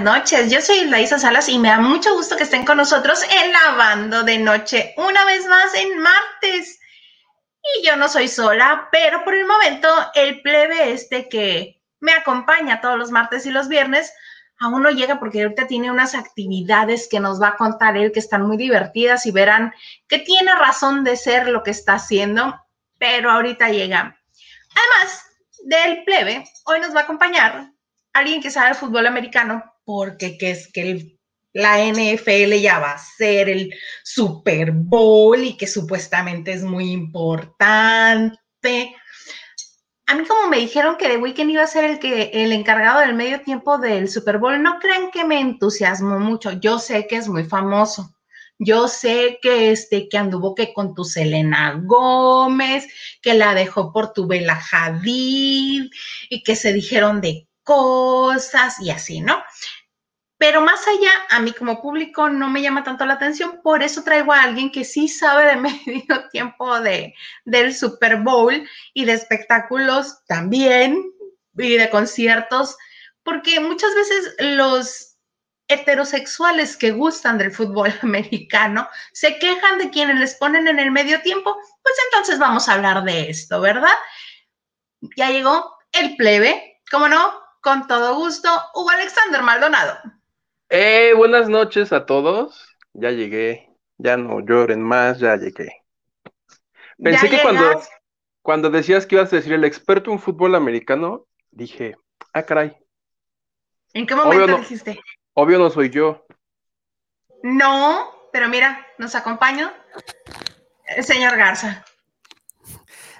Noches, yo soy Laisa Salas y me da mucho gusto que estén con nosotros en Lavando de Noche, una vez más en martes. Y yo no soy sola, pero por el momento el plebe este que me acompaña todos los martes y los viernes aún no llega porque ahorita tiene unas actividades que nos va a contar él que están muy divertidas y verán que tiene razón de ser lo que está haciendo, pero ahorita llega. Además del plebe, hoy nos va a acompañar alguien que sabe el fútbol americano, porque que es que la NFL ya va a ser el Super Bowl y que supuestamente es muy importante. A mí como me dijeron que The Weeknd iba a ser el, que, el encargado del medio tiempo del Super Bowl, no crean que me entusiasmó mucho. Yo sé que es muy famoso. Yo sé que este que anduvo que con tu Selena Gómez, que la dejó por tu Bella Hadid y que se dijeron de cosas y así, ¿no? Pero más allá, a mí como público no me llama tanto la atención, por eso traigo a alguien que sí sabe de medio tiempo de, del Super Bowl y de espectáculos también y de conciertos, porque muchas veces los heterosexuales que gustan del fútbol americano se quejan de quienes les ponen en el medio tiempo, pues entonces vamos a hablar de esto, ¿verdad? Ya llegó el plebe, ¿cómo no? Con todo gusto, Hugo Alexander Maldonado. Eh, buenas noches a todos. Ya llegué. Ya no lloren más, ya llegué. Pensé que cuando, cuando decías que ibas a decir el experto en fútbol americano, dije, ah, caray. ¿En qué momento dijiste? Obvio no soy yo. No, pero mira, nos acompaña el señor Garza.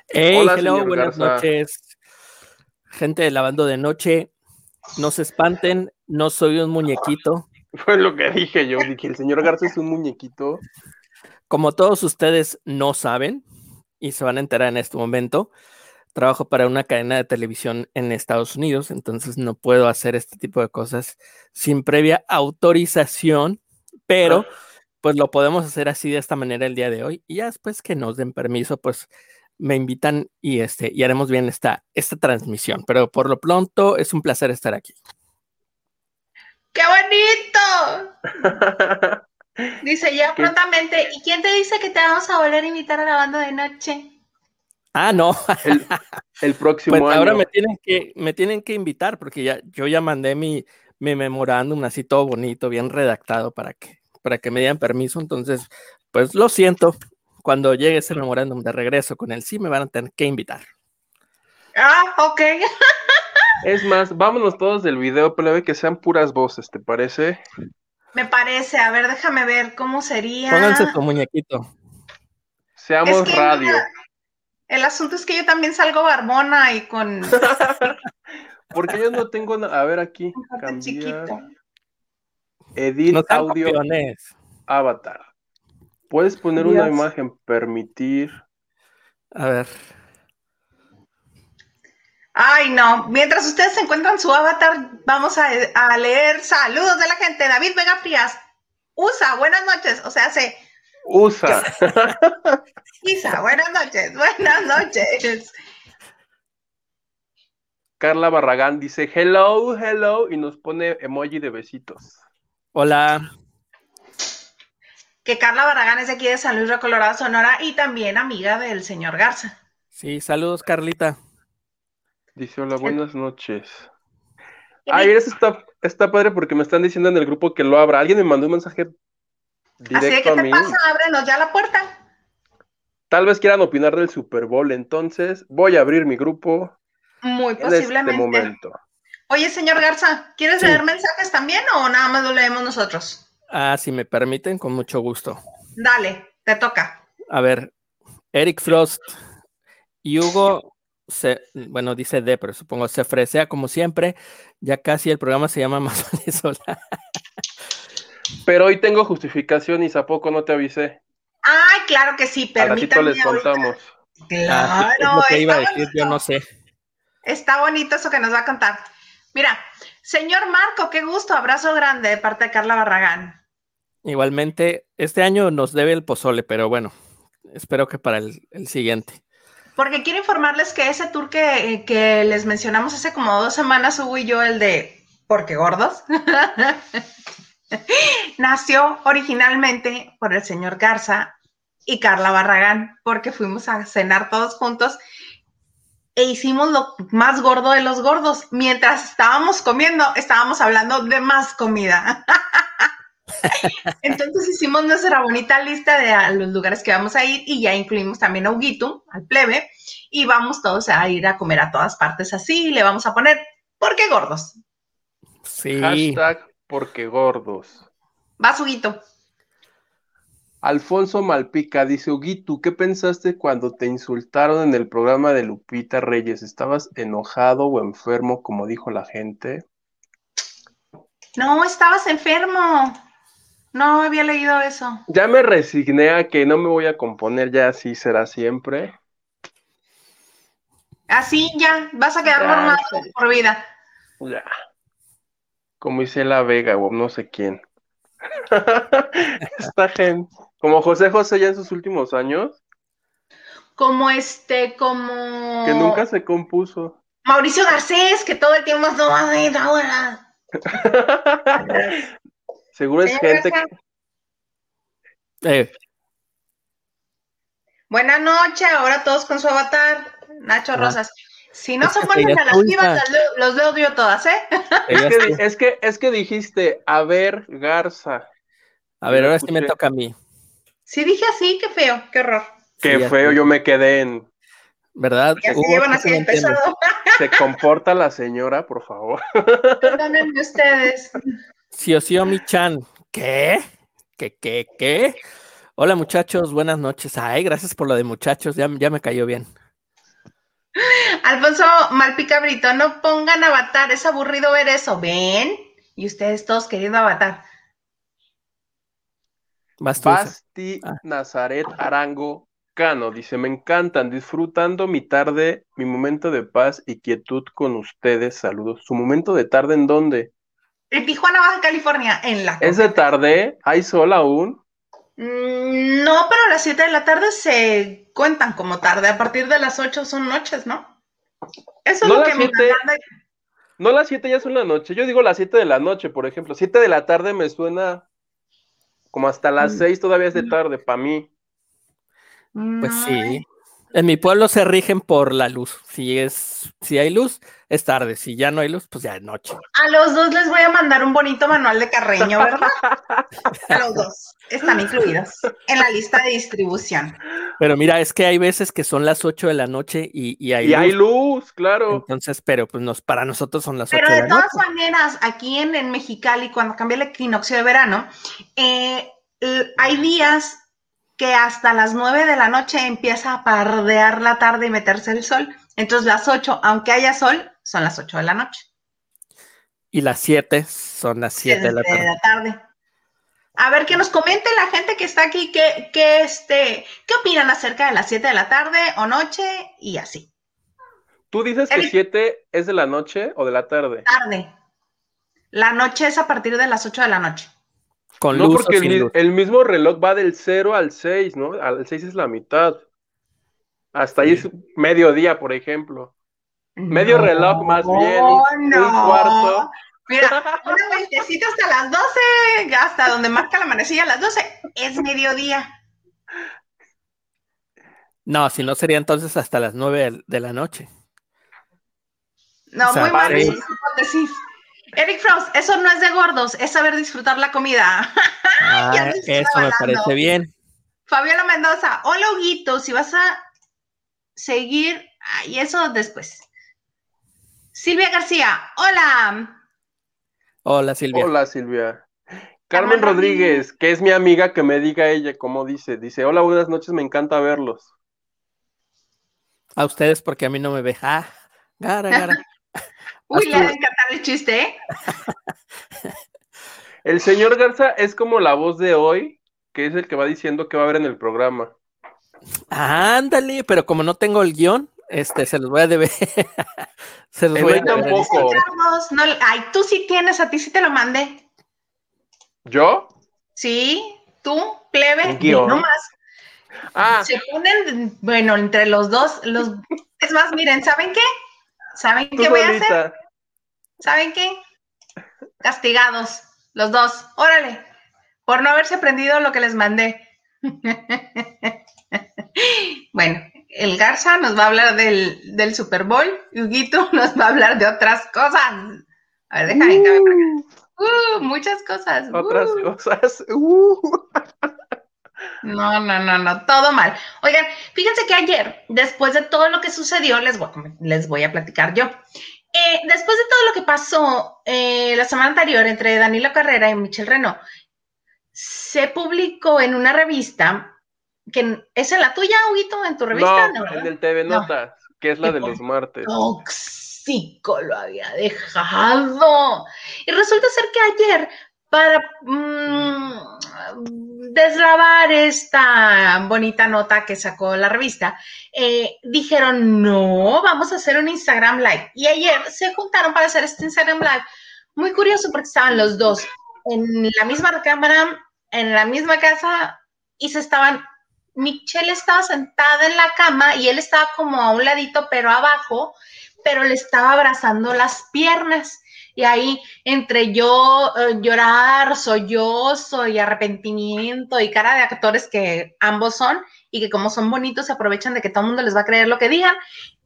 Hey, hello, buenas noches gente de lavando de noche, no se espanten, no soy un muñequito. Fue lo que dije yo, dije, el señor Garza es un muñequito. Como todos ustedes no saben, y se van a enterar en este momento, trabajo para una cadena de televisión en Estados Unidos, entonces no puedo hacer este tipo de cosas sin previa autorización, pero ah. pues lo podemos hacer así de esta manera el día de hoy y ya después que nos den permiso, pues me invitan y, este, y haremos bien esta, esta transmisión. Pero por lo pronto es un placer estar aquí. ¡Qué bonito! dice ya prontamente. ¿Y quién te dice que te vamos a volver a invitar a la banda de noche? Ah, no. el, próximo pues año. Ahora me tienen que, me tienen que invitar porque ya, yo ya mandé mi, mi memorándum así todo bonito, bien redactado para que, para que me dieran permiso. Entonces, pues lo siento, cuando llegue ese memorándum de regreso con el sí, me van a tener que invitar. Ah, ok. es más, vámonos todos del video, plebe, que sean puras voces, ¿te parece? Me parece, a ver, déjame ver cómo sería. Pónganse tu muñequito. Seamos radio. el asunto es que yo también salgo barbona y con. Porque yo no tengo. A ver aquí. Cambiar. Edit audio. Avatar. Puedes poner una imagen, permitir. A ver. Ay, no. Mientras ustedes se encuentran su avatar, vamos a, leer saludos de la gente. David Vega Frías. USA, buenas noches. O sea, se. USA. Isa, buenas noches. Buenas noches. Carla Barragán dice hello, hello y nos pone emoji de besitos. Hola que Carla Barragán es de aquí de San Luis de Colorado, Sonora, y también amiga del señor Garza. Sí, saludos, Carlita. Dice, hola, buenas noches. Ay, eso está, está padre porque me están diciendo en el grupo que lo abra. Alguien me mandó un mensaje directo Así que te pasa, ábrenos ya la puerta. Tal vez quieran opinar del Super Bowl, entonces voy a abrir mi grupo. Muy este posiblemente. En momento. Oye, señor Garza, ¿quieres leer mensajes también o nada más lo leemos nosotros? Ah, si me permiten, con mucho gusto. Dale, te toca. A ver, Eric Frost y Hugo, se, bueno, dice D, pero supongo se fresea como siempre. Ya casi el programa se llama Más sola. Pero hoy tengo justificación y poco no te avisé. Ay, claro que sí, permítame. les contamos. Claro, lo que iba a decir, yo no sé. Está bonito eso que nos va a contar. Mira, señor Marco, qué gusto, abrazo grande de parte de Carla Barragán. Igualmente, este año nos debe el pozole, pero bueno, espero que para el, siguiente. Porque quiero informarles que ese tour que, les mencionamos hace como dos semanas, Hugo y yo, el de porque gordos, nació originalmente por el señor Garza y Carla Barragán, porque fuimos a cenar todos juntos e hicimos lo más gordo de los gordos. Mientras estábamos comiendo, estábamos hablando de más comida. Entonces hicimos nuestra bonita lista de los lugares que vamos a ir y ya incluimos también a Huguito, al plebe, y vamos todos a ir a comer a todas partes así y le vamos a poner, ¿por qué gordos? Sí. Hashtag, porque gordos. Vas, Huguito. Alfonso Malpica dice, Huguito, ¿qué pensaste cuando te insultaron en el programa de Lupita Reyes? ¿Estabas enojado o enfermo, como dijo la gente? No, estabas enfermo. No había leído eso. Ya me resigné a que no me voy a componer, ya así será siempre. Así ya, vas a quedar normado por vida. Ya. Como dice la Vega o no sé quién. Esta gente. Como José José ya en sus últimos años. Como este, como. Que nunca se compuso. Mauricio Garcés, que todo el tiempo no va a ahora. Seguro es gente que... Eh. Buenas noches, ahora todos con su avatar. Nacho Rosas. Si no se ponen a las vivas, los veo yo todas, ¿eh? Es que, es que, dijiste, a ver, Garza. A ver, ahora sí me toca a mí. Sí dije así, qué feo, qué horror. Qué feo, yo me quedé en... ¿Verdad? Se comporta la señora, por favor. Perdónenme ustedes. Mi chan ¿Qué? ¿Qué, qué, qué? Hola muchachos, buenas noches. Ay, gracias por lo de muchachos, ya, ya me cayó bien. Alfonso Malpica Brito, no pongan avatar, es aburrido ver eso, ¿ven? Y ustedes todos queriendo avatar. Basti ah. Nazaret Arango Cano dice: Me encantan, disfrutando mi tarde, mi momento de paz y quietud con ustedes. Saludos. ¿Su momento de tarde en dónde? En Tijuana, Baja California, en la. ¿Es de tarde? ¿Hay sol aún? Mm, no, pero las 7 de la tarde se cuentan como tarde. A partir de las 8 son noches, ¿no? Eso es lo que me No las 7 ya son la noche. Yo digo las 7 de la noche, por ejemplo. 7 de la tarde me suena como hasta las 6 mm. todavía es de tarde para mí. Pues sí. En mi pueblo se rigen por la luz. Si es, si hay luz, es tarde. Si ya no hay luz, pues ya es noche. A los dos les voy a mandar un bonito manual de Carreño, ¿verdad? a los dos. Están incluidos en la lista de distribución. Pero mira, es que hay veces que son las 8 de la noche y, hay y luz. hay luz, claro. Entonces, pero pues nos, para nosotros son las 8 de la noche. Pero de todas maneras, aquí en, en, Mexicali, cuando cambia el equinoccio de verano, eh, hay días que hasta las 9 de la noche empieza a pardear la tarde y meterse el sol. Entonces las 8, aunque haya sol, son las 8 de la noche. Y las 7 son las 7 de, la tarde. A ver, que nos comente la gente que está aquí, que, que este, ¿qué opinan acerca de las 7 de la tarde o noche y así? ¿Tú dices que 7 es de la noche o de la tarde? Tarde. La noche es a partir de las 8 de la noche no, porque el, mismo reloj va del 0 al 6, ¿no? Al 6 es la mitad. Hasta ahí es mediodía, por ejemplo. Medio reloj más bien, un, cuarto. Mira, una vueltecita hasta las 12, hasta donde marca la manecilla a las 12, es mediodía. No, si no sería entonces hasta las 9 de la noche. No, muy mal hipótesis. Eric Frost, eso no es de gordos, es saber disfrutar la comida. Ah, eso me parece bien. Fabiola Mendoza, hola Huguito, si vas a seguir, y eso después. Silvia García, hola. Hola Silvia. Hola Silvia. Carmen Rodríguez, que es mi amiga, que me diga ella cómo dice. Dice, hola, buenas noches, me encanta verlos. A ustedes porque a mí no me ve. Ah, gara, gara. Uy, le va a encantar el chiste, ¿eh? el señor Garza es como la voz de hoy, que es el que va diciendo que va a haber en el programa. Ándale, pero como no tengo el guion, este, se los voy a deber. se los voy a tampoco. ay, tú sí tienes, a ti sí te lo mandé. ¿Yo? Sí, tú, plebe, no más. Ah. Se ponen, bueno, entre los dos, los, es más, miren, ¿saben qué? ¿Saben qué voy a hacer? ¿Saben qué? Castigados, los dos. Órale, por no haberse aprendido lo que les mandé. bueno, el Garza nos va a hablar del, del Super Bowl y Huguito nos va a hablar de otras cosas. A ver, déjame uh, uh, muchas cosas. Otras uh. cosas. Uh. No, no, no, no, todo mal. Oigan, fíjense que ayer, después de todo lo que sucedió, les voy, les voy a platicar yo. Eh, después de todo lo que pasó eh, la semana anterior entre Danilo Carrera y Michelle Renault, se publicó en una revista que es en la tuya, Huguito, en tu revista. No, en el TV Notas, que es la de los martes. Tóxico lo había dejado. Y resulta ser que ayer, para mmm, deslavar esta bonita nota que sacó la revista, eh, dijeron, no, vamos a hacer un Instagram Live. Y ayer se juntaron para hacer este Instagram Live. Muy curioso porque estaban los dos en la misma cámara, en la misma casa y se estaban, Michelle estaba sentada en la cama y él estaba como a un ladito, pero abajo, pero le estaba abrazando las piernas. Y ahí entre yo eh, llorar, sollozo y arrepentimiento y cara de actores que ambos son y que como son bonitos se aprovechan de que todo el mundo les va a creer lo que digan.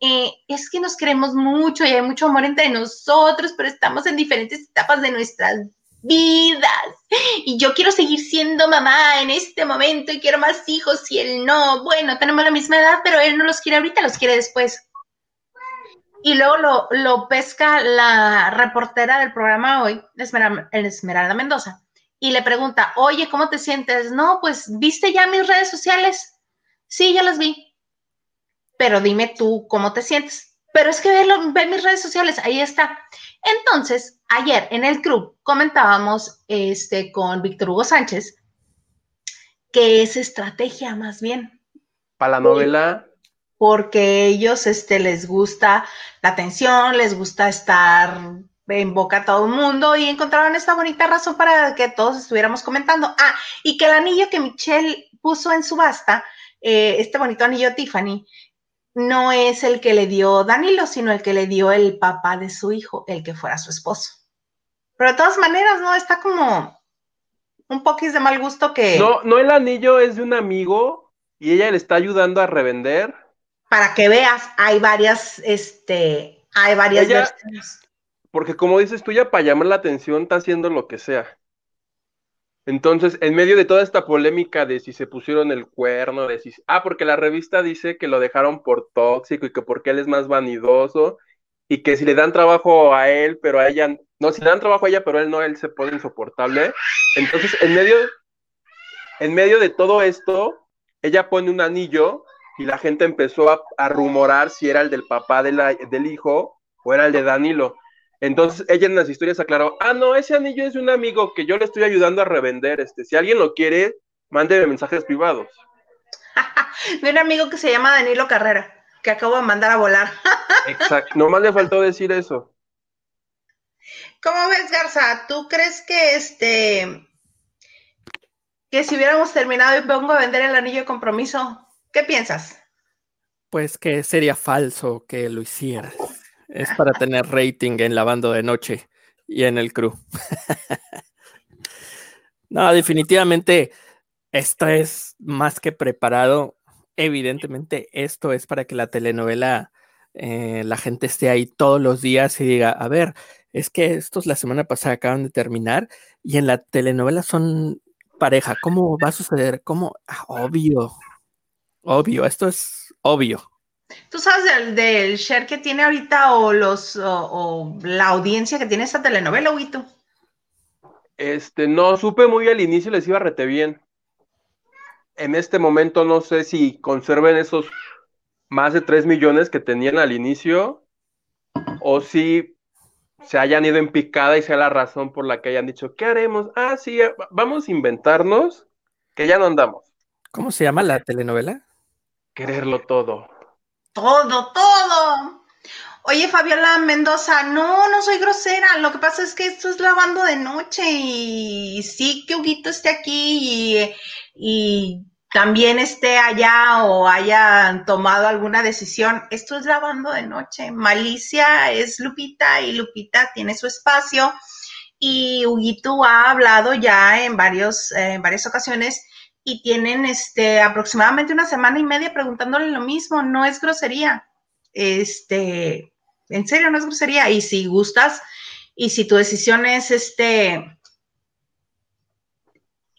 Eh, es que nos queremos mucho y hay mucho amor entre nosotros, pero estamos en diferentes etapas de nuestras vidas. Y yo quiero seguir siendo mamá en este momento y quiero más hijos y él no. Bueno, tenemos la misma edad, pero él no los quiere ahorita, los quiere después. Y luego lo, lo pesca la reportera del programa hoy, Esmeralda, Esmeralda Mendoza, y le pregunta, oye, ¿cómo te sientes? No, pues, ¿viste ya mis redes sociales? Sí, ya las vi. Pero dime tú, ¿cómo te sientes? Pero es que ve, ve mis redes sociales, ahí está. Entonces, ayer en el club comentábamos este, con Víctor Hugo Sánchez que es estrategia más bien. Para la novela. Porque ellos este, les gusta la atención, les gusta estar en boca a todo el mundo y encontraron esta bonita razón para que todos estuviéramos comentando. Ah, y que el anillo que Michelle puso en subasta, eh, este bonito anillo Tiffany, no es el que le dio Danilo, sino el que le dio el papá de su hijo, el que fuera su esposo. Pero de todas maneras, ¿no? Está como un poquis de mal gusto que... No, no el anillo es de un amigo y ella le está ayudando a revender. Para que veas, hay varias, este, hay varias versiones. Porque como dices tú, ya para llamar la atención está haciendo lo que sea. Entonces, en medio de toda esta polémica de si se pusieron el cuerno, de si... Ah, porque la revista dice que lo dejaron por tóxico y que porque él es más vanidoso y que si le dan trabajo a él, pero a ella... No, si le dan trabajo a ella, pero él no, él se pone insoportable. Entonces, en medio, en medio de todo esto, ella pone un anillo y la gente empezó a, a rumorar si era el del papá de la, del hijo o era el de Danilo. Entonces ella en las historias aclaró, ah, no, ese anillo es de un amigo que yo le estoy ayudando a revender. Este, si alguien lo quiere, mándeme mensajes privados. de un amigo que se llama Danilo Carrera, que acabo de mandar a volar. Exacto, nomás le faltó decir eso. ¿Cómo ves, Garza? ¿Tú crees que este que si hubiéramos terminado y pongo a vender el anillo de compromiso, ¿qué piensas? Pues que sería falso que lo hicieras. Es para tener rating en la banda de noche y en el crew. no, definitivamente esto es más que preparado. Evidentemente, esto es para que la telenovela, eh, la gente esté ahí todos los días y diga, a ver, es que estos la semana pasada acaban de terminar y en la telenovela son pareja. ¿Cómo va a suceder? ¿Cómo? Ah, obvio, obvio, esto es obvio. ¿Tú sabes del, share que tiene ahorita o los o, la audiencia que tiene esta telenovela, Huito? Este, no, supe muy al inicio, les iba rete bien. En este momento no sé si conserven esos más de 3 millones que tenían al inicio o si se hayan ido en picada y sea la razón por la que hayan dicho, ¿qué haremos? Ah, sí, vamos a inventarnos que ya no andamos. ¿Cómo se llama la telenovela? Quererlo todo. Todo, todo. Oye, Fabiola Mendoza, no, no soy grosera. Lo que pasa es que esto es lavando de noche y sí que Huguito esté aquí y, también esté allá o hayan tomado alguna decisión. Esto es lavando de noche. Malicia es Lupita y Lupita tiene su espacio y Huguito ha hablado ya en, varios, en varias ocasiones y tienen este, aproximadamente una semana y media preguntándole lo mismo, no es grosería. Este, en serio, no es grosería. Y si gustas y si tu decisión es este,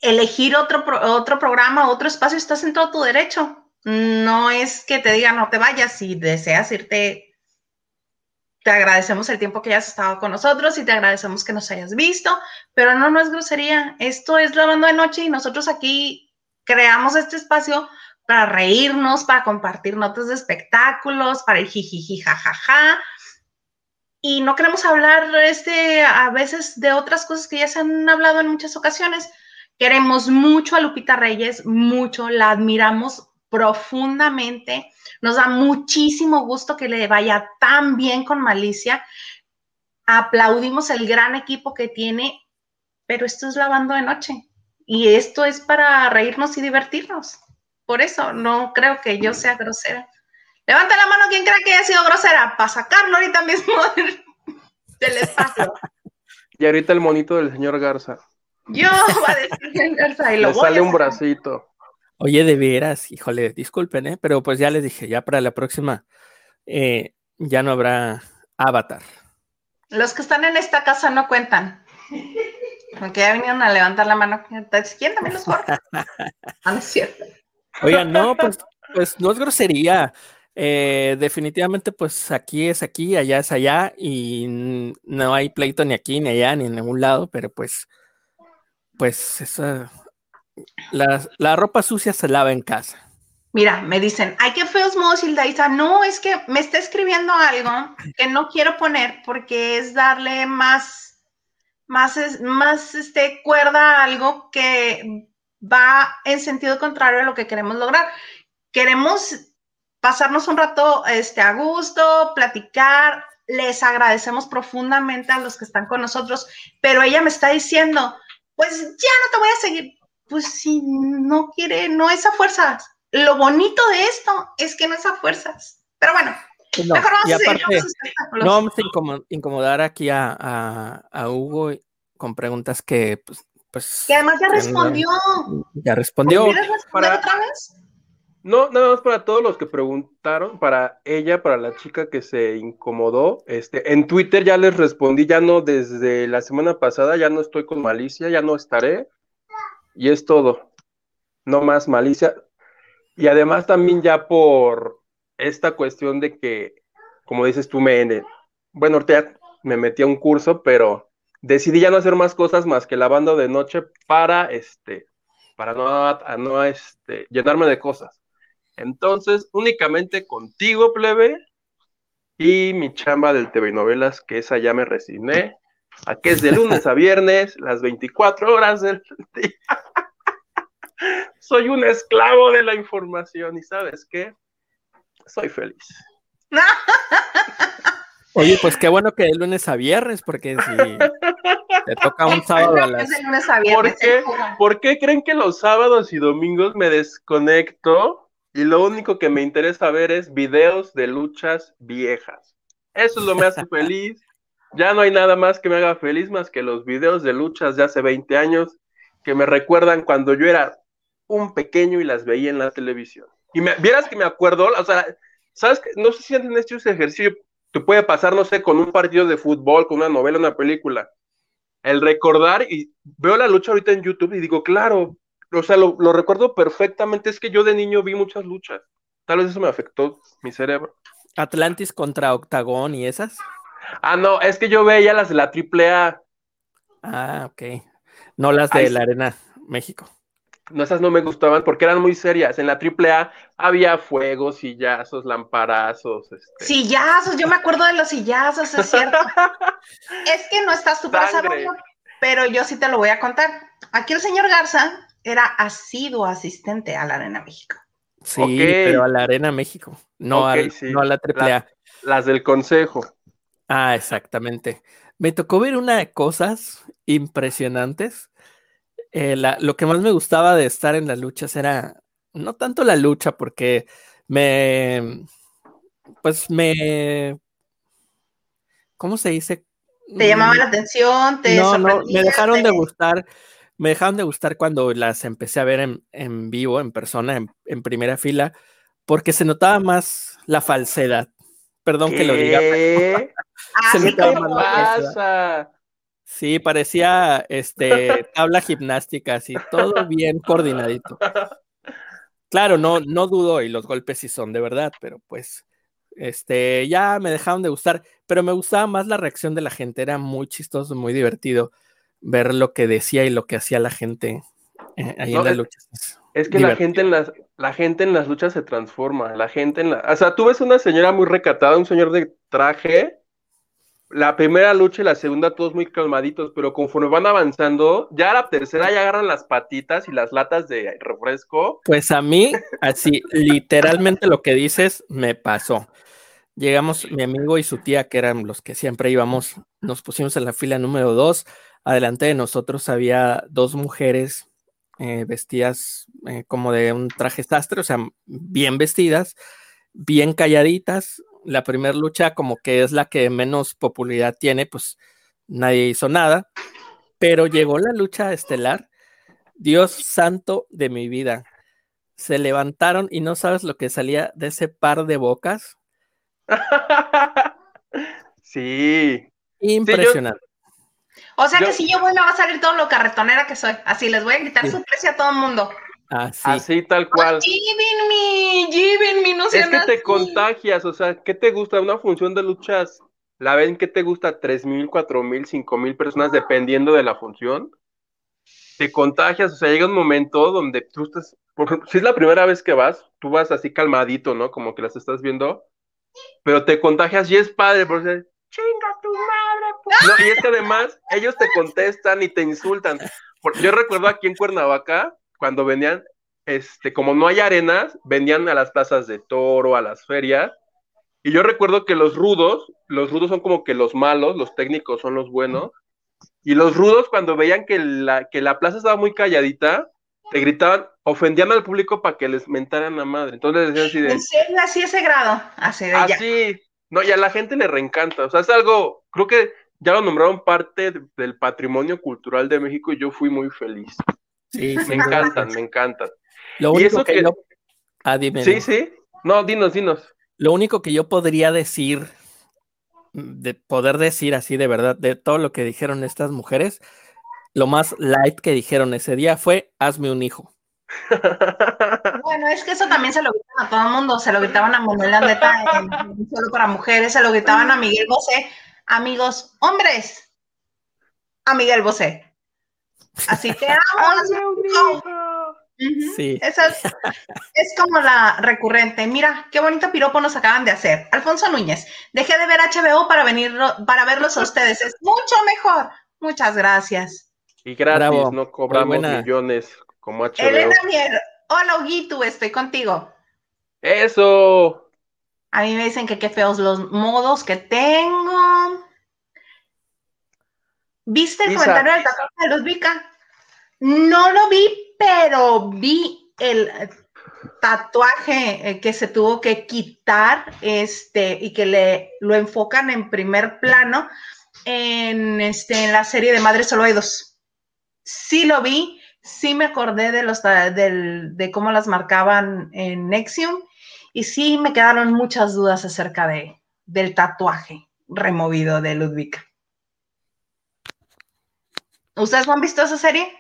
elegir otro, otro programa, otro espacio, estás en todo tu derecho. No es que te diga no te vayas, si deseas irte, te agradecemos el tiempo que hayas estado con nosotros y te agradecemos que nos hayas visto, pero no, no es grosería. Esto es grabando de noche y nosotros aquí creamos este espacio para reírnos, para compartir notas de espectáculos, para el jijiji, jajaja. Y no queremos hablar este, a veces de otras cosas que ya se han hablado en muchas ocasiones. Queremos mucho a Lupita Reyes, mucho, la admiramos profundamente. Nos da muchísimo gusto que le vaya tan bien con Malicia. Aplaudimos el gran equipo que tiene, pero esto es lavando de noche y esto es para reírnos y divertirnos. Por eso no creo que yo sea grosera. Levanta la mano quien crea que haya sido grosera para sacarlo ahorita mismo del espacio. Y ahorita el monito del señor Garza. Yo voy a decir Garza y lo Le sale un bracito. Oye, de veras, híjole, disculpen, ¿eh? pero pues ya les dije, ya para la próxima eh, ya no habrá avatar. Los que están en esta casa no cuentan. Porque ya vinieron a levantar la mano. ¿Quién también los corta? Ah, no es cierto. Oigan, no, pues, pues no es grosería. Eh, definitivamente, pues aquí es aquí, allá es allá, y no hay pleito ni aquí, ni allá, ni en ningún lado, pero pues, pues esa, la, la ropa sucia se lava en casa. Mira, me dicen, ay, qué feos modos, Hilda No, es que me está escribiendo algo que no quiero poner porque es darle más, más, más este, cuerda algo que va en sentido contrario a lo que queremos lograr. Queremos pasarnos un rato este, a gusto, platicar. Les agradecemos profundamente a los que están con nosotros, pero ella me está diciendo, pues ya no te voy a seguir pues si no quiere, no es a fuerzas. Lo bonito de esto es que no es a fuerzas. Pero bueno, no, mejor vamos a seguir No vamos a incomodar aquí a, a, Hugo con preguntas que, pues, pues. Que además ya respondió. Ya respondió. ¿Quieres responder otra vez? No, nada más para todos los que preguntaron, para ella, para la chica que se incomodó, este, en Twitter ya les respondí, ya no desde la semana pasada, ya no estoy con malicia, ya no estaré, y es todo. No más malicia. Y además también ya por esta cuestión de que, como dices tú, me, bueno, ahorita me metí a un curso, pero decidí ya no hacer más cosas más que lavando de noche para, este, para no, no este, llenarme de cosas. Entonces, únicamente contigo, plebe, y mi chamba del TV novelas, que esa ya me resigné, a que es de lunes a viernes, las 24 horas del día. Soy un esclavo de la información y sabes qué? Soy feliz. Oye, pues qué bueno que de lunes a viernes, porque si te toca un sábado a las... ¿Por qué, ¿Por qué creen que los sábados y domingos me desconecto y lo único que me interesa ver es videos de luchas viejas? Eso es lo que me hace feliz. Ya no hay nada más que me haga feliz más que los videos de luchas de hace 20 años que me recuerdan cuando yo era un pequeño y las veía en la televisión. Y me, vieras que me acuerdo, o sea, ¿sabes? Que, no sé si han hecho ese ejercicio, te puede pasar, no sé, con un partido de fútbol, con una novela, una película. El recordar, y veo la lucha ahorita en YouTube y digo, claro, o sea, lo, lo recuerdo perfectamente, es que yo de niño vi muchas luchas. Tal vez eso me afectó mi cerebro. Atlantis contra Octagón y esas. Ah, no, es que yo veía las de la AAA. Ah, ok. No las de la Arena México. No, esas no me gustaban porque eran muy serias. En la AAA había fuegos, sillazos, lamparazos. Este... Sillazos, yo me acuerdo de los sillazos, es cierto. es que no estás tú para saberlo, pero yo sí te lo voy a contar. Aquí el señor Garza era asiduo asistente a la Arena México. Sí, pero a la Arena México, no, a la AAA. las del Consejo. Ah, exactamente. Me tocó ver una de cosas impresionantes. Eh, lo que más me gustaba de estar en las luchas era no tanto la lucha, porque me, pues me, ¿cómo se dice? ¿Te llamaba mm, la atención? ¿Te no, no, me dejaron de gustar. Me dejaron de gustar cuando las empecé a ver en, vivo, en persona, en, primera fila, porque se notaba más la falsedad. Perdón que lo diga. se notaba más pasa? Sí, parecía este tabla gimnástica, así, todo bien coordinadito. Claro, no, no dudo, y los golpes sí son de verdad, pero pues este, ya me dejaron de gustar, pero me gustaba más la reacción de la gente, era muy chistoso, muy divertido ver lo que decía y lo que hacía la gente eh, ahí en las luchas. Es que la gente en las, la gente en las luchas se transforma, la gente en la, o sea, tú ves una señora muy recatada, un señor de traje, la primera lucha y la segunda todos muy calmaditos, pero conforme van avanzando, ya la tercera ya agarran las patitas y las latas de refresco. Pues a mí, así, literalmente lo que dices me pasó. Llegamos, mi amigo y su tía, que eran los que siempre íbamos, nos pusimos en la fila número dos. Adelante de nosotros había dos mujeres eh, vestidas eh, como de un traje sastre, o sea, bien vestidas, bien calladitas. La primera lucha, como que es la que menos popularidad tiene, pues nadie hizo nada. Pero llegó la lucha estelar. Dios santo de mi vida. Se levantaron y no sabes lo que salía de ese par de bocas sí. Impresionante. O sea que si yo voy me va a salir todo lo carretonera que soy. Así les voy a gritar su precio a todo el mundo. Así. tal cual. me, no Es que te contagias, o sea, ¿qué te gusta? Una función de luchas, ¿la ven que te gusta? ¿Tres mil, cuatro mil, cinco mil personas dependiendo de la función? Te contagias, o sea, llega un momento donde tú estás, por ejemplo, si es la primera vez que vas, tú vas así calmadito, ¿no? Como que las estás viendo, pero te contagias y es padre, porque chinga tu madre. y es que además ellos te contestan y te insultan. Yo recuerdo aquí en Cuernavaca, cuando venían, este, como no hay arenas, venían a las plazas de toro, a las ferias, y yo recuerdo que los rudos, los rudos son como que los malos, los técnicos son los buenos, y los rudos cuando veían que la, que la plaza estaba muy calladita, te gritaban, ofendían al público para que les mentaran la madre. Entonces decían así de. ¿En serio? Así ese grado. Así de Así. No, y a la gente le reencanta. O sea, es algo, creo que ya lo nombraron parte del patrimonio cultural de México y yo fui muy feliz. Sí, me encantan, me encantan. Lo único que, yo... Ah, dime. Sí, sí. No, dinos, dinos. Lo único que yo podría decir, de poder decir así de verdad, de todo lo que dijeron estas mujeres, lo más light que dijeron ese día fue, hazme un hijo. Bueno, es que eso también se lo gritaban a todo el mundo, se lo gritaban a Manuel Andeta, solo para mujeres, se lo gritaban a Miguel Bosé, amigos hombres, a Miguel Bosé. Así que amo. Sí. Esa es, es, como la recurrente. Mira, qué bonito piropo nos acaban de hacer. Alfonso Núñez, dejé de ver HBO para venir para verlos a ustedes. Es mucho mejor. Muchas gracias. Y gratis, no cobramos millones como HBO. Elena Mier, hola Huguito, estoy contigo. Eso. A mí me dicen que qué feos los modos que tengo. ¿Viste el comentario del tatuaje de los Vika? No lo vi, pero vi el tatuaje eh, que se tuvo que quitar este y que le lo enfocan en primer plano en este en la serie de Madres Solo hay dos sí lo vi, sí me acordé de, los, de cómo las marcaban en Nexium y sí me quedaron muchas dudas acerca de, del tatuaje removido de Ludwig. ¿Ustedes no han visto esa serie?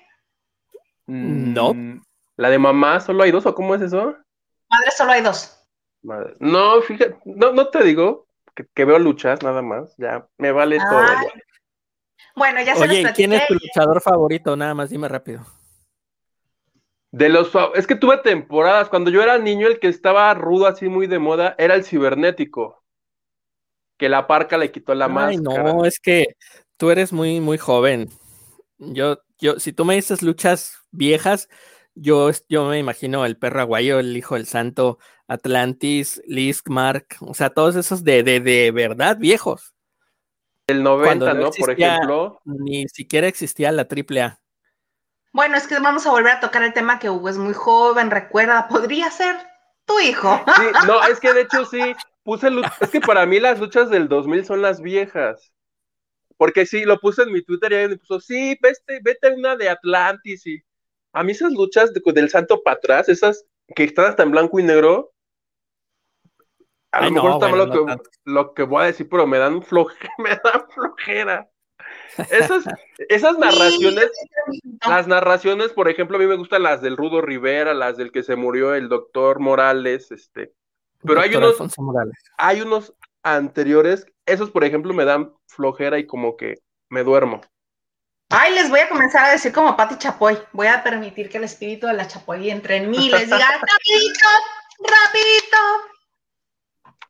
No. Mm, ¿La de mamá solo hay dos o cómo es eso? Madre solo hay dos. No, fíjate, no, no te digo que, veo luchas nada más, ya me vale todo. Bueno, ya se Oye, ¿quién es tu luchador favorito? Nada más, dime rápido. De los es que tuve temporadas. Cuando yo era niño, el que estaba rudo así muy de moda era el cibernético. Que la parca le quitó la Ay, No, es que tú eres muy, muy joven. Yo, yo, si tú me dices luchas viejas, yo, yo me imagino el perro aguayo, el hijo del santo, Atlantis, Lisk, Mark, o sea, todos esos de, de, de verdad viejos. El 90, ¿no? Por ejemplo. Ni siquiera existía la AAA. Bueno, es que vamos a volver a tocar el tema que Hugo es muy joven, recuerda, podría ser tu hijo. Sí, no, es que de hecho sí, puse, es que para mí las luchas del 2000 son las viejas. Porque sí, lo puse en mi Twitter y alguien me puso, sí, vete, vete a una de Atlantis y a mí esas luchas del santo para atrás, esas que están hasta en blanco y negro, a lo mejor está lo, que, lo que voy a decir, pero me dan, floje, me dan flojera. Esas, esas narraciones, las narraciones, por ejemplo, a mí me gustan las del Rudo Rivera, las del que se murió el doctor Morales, este. Pero hay unos, hay unos anteriores, esos por ejemplo me dan flojera y como que me duermo. Ay, les voy a comenzar a decir como Pati Chapoy. Voy a permitir que el espíritu de la Chapoy entre en mí y les diga, rapidito, rapidito.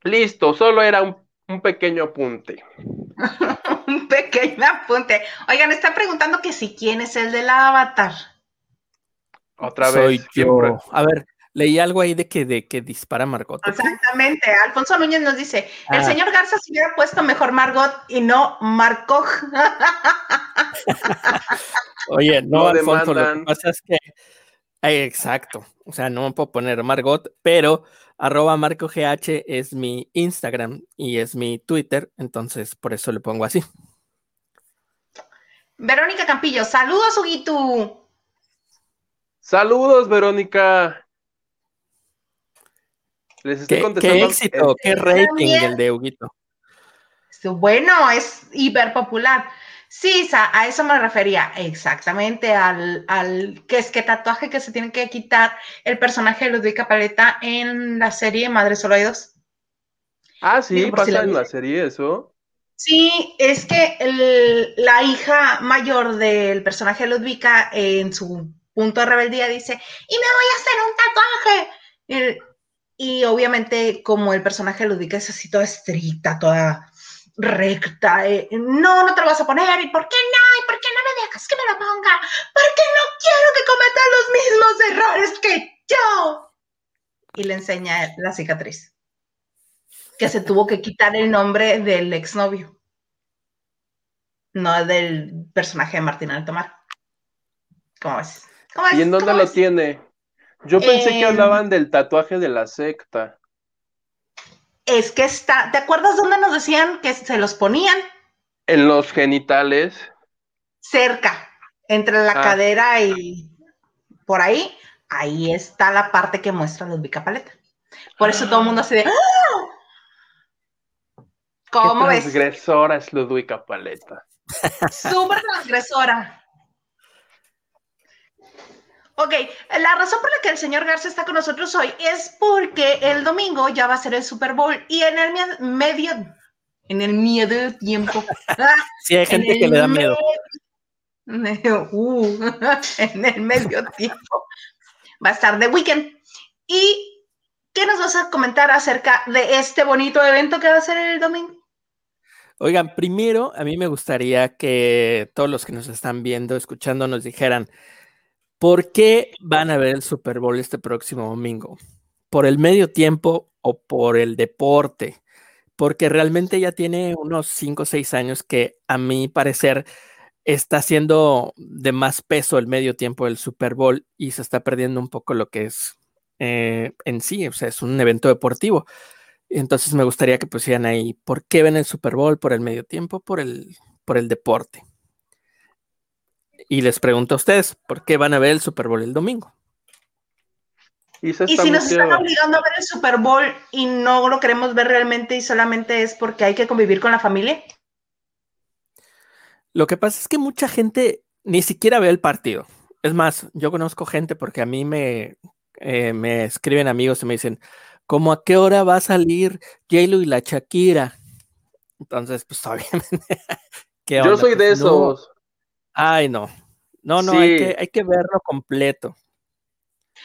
Listo, solo era un, un pequeño apunte. un pequeño apunte. Oigan, están preguntando que si quién es el del avatar. Otra vez. Soy yo. A ver, leí algo ahí de que, de que dispara Margot. Exactamente. Alfonso Núñez nos dice: el ah. señor Garza se hubiera puesto mejor Margot y no Marcoj. Oye, no, Alfonso, lo que pasa es que. exacto. O sea, no me puedo poner Margot, pero arroba marcogh es mi Instagram y es mi Twitter, entonces por eso le pongo así. Verónica Campillo, saludos, Huguito. Saludos, Verónica. Les estoy contestando. Qué éxito, qué rating el de Huguito. Bueno, es hiper popular. Sí, a eso me refería exactamente al, que es que tatuaje que se tiene que quitar el personaje de Ludwika Paleta en la serie Madre Solo hay dos. Ah, sí, pasa en la serie eso. Sí, es que la hija mayor del personaje de Ludwika en su punto de rebeldía dice, y me voy a hacer un tatuaje. Y, obviamente como el personaje de Ludwika es así toda estricta, toda recta. Eh, no, no te lo vas a poner. ¿Y por qué no? ¿Y por qué no me dejas que me lo ponga? Porque no quiero que cometa los mismos errores que yo. Y le enseña la cicatriz. Que se tuvo que quitar el nombre del exnovio. No del personaje de Martín Altomar. ¿Cómo ves? ¿Y en dónde lo tiene? Yo pensé que hablaban del tatuaje de la secta es que está, ¿te acuerdas dónde nos decían que se los ponían? En los genitales. Cerca, entre la ah. cadera y por ahí, ahí está la parte que muestra Ludwika Paleta. Por eso todo el mundo se de ¡Ah! ¿Cómo ves? Transgresora es Ludwika Paleta. Súper transgresora. Ok, la razón por la que el señor Garza está con nosotros hoy es porque el domingo ya va a ser el Super Bowl y en el medio, en el medio tiempo. sí, hay gente que le da miedo. Uh, en el medio tiempo va a estar The Weekend. ¿Y qué nos vas a comentar acerca de este bonito evento que va a ser el domingo? Oigan, primero a mí me gustaría que todos los que nos están viendo, escuchando, nos dijeran, ¿Por qué van a ver el Super Bowl este próximo domingo? ¿Por el medio tiempo o por el deporte? Porque realmente ya tiene unos 5 o 6 años que a mi parecer está haciendo de más peso el medio tiempo del Super Bowl y se está perdiendo un poco lo que es eh, en sí, o sea, es un evento deportivo. Entonces me gustaría que pusieran ahí, ¿por qué ven el Super Bowl? ¿Por el medio tiempo? ¿Por el, por el deporte? Y les pregunto a ustedes, ¿por qué van a ver el Super Bowl el domingo? Y, si nos están obligando a ver el Super Bowl y no lo queremos ver realmente y solamente es porque hay que convivir con la familia. Lo que pasa es que mucha gente ni siquiera ve el partido. Es más, yo conozco gente porque a mí me, eh, me escriben amigos y me dicen, ¿cómo a qué hora va a salir j y la Shakira? Entonces, pues obviamente. Yo soy de pues, esos. Ay, no. No, no, hay, que, hay que verlo completo.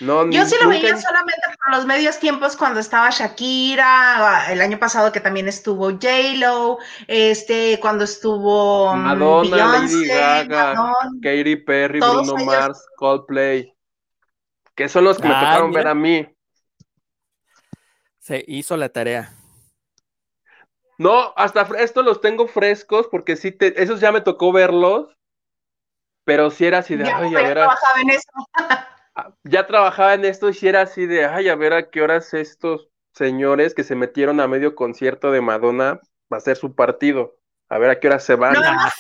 No, Yo sí lo veía solamente por los medios tiempos cuando estaba Shakira, el año pasado que también estuvo J-Lo, este, cuando estuvo mm, Madonna, Lady Gaga, Katy Perry, Bruno Mars, Coldplay, que son los que me tocaron ver a mí. Se hizo la tarea. No, hasta estos los tengo frescos porque sí, te, esos ya me tocó verlos pero si era así de, ya, ay, a ver. Trabajaba en eso. Ah, ya trabajaba en esto y si era así de, ay, a ver a qué horas estos señores que se metieron a medio concierto de Madonna va a ser su partido. A ver a qué hora se van. No, además,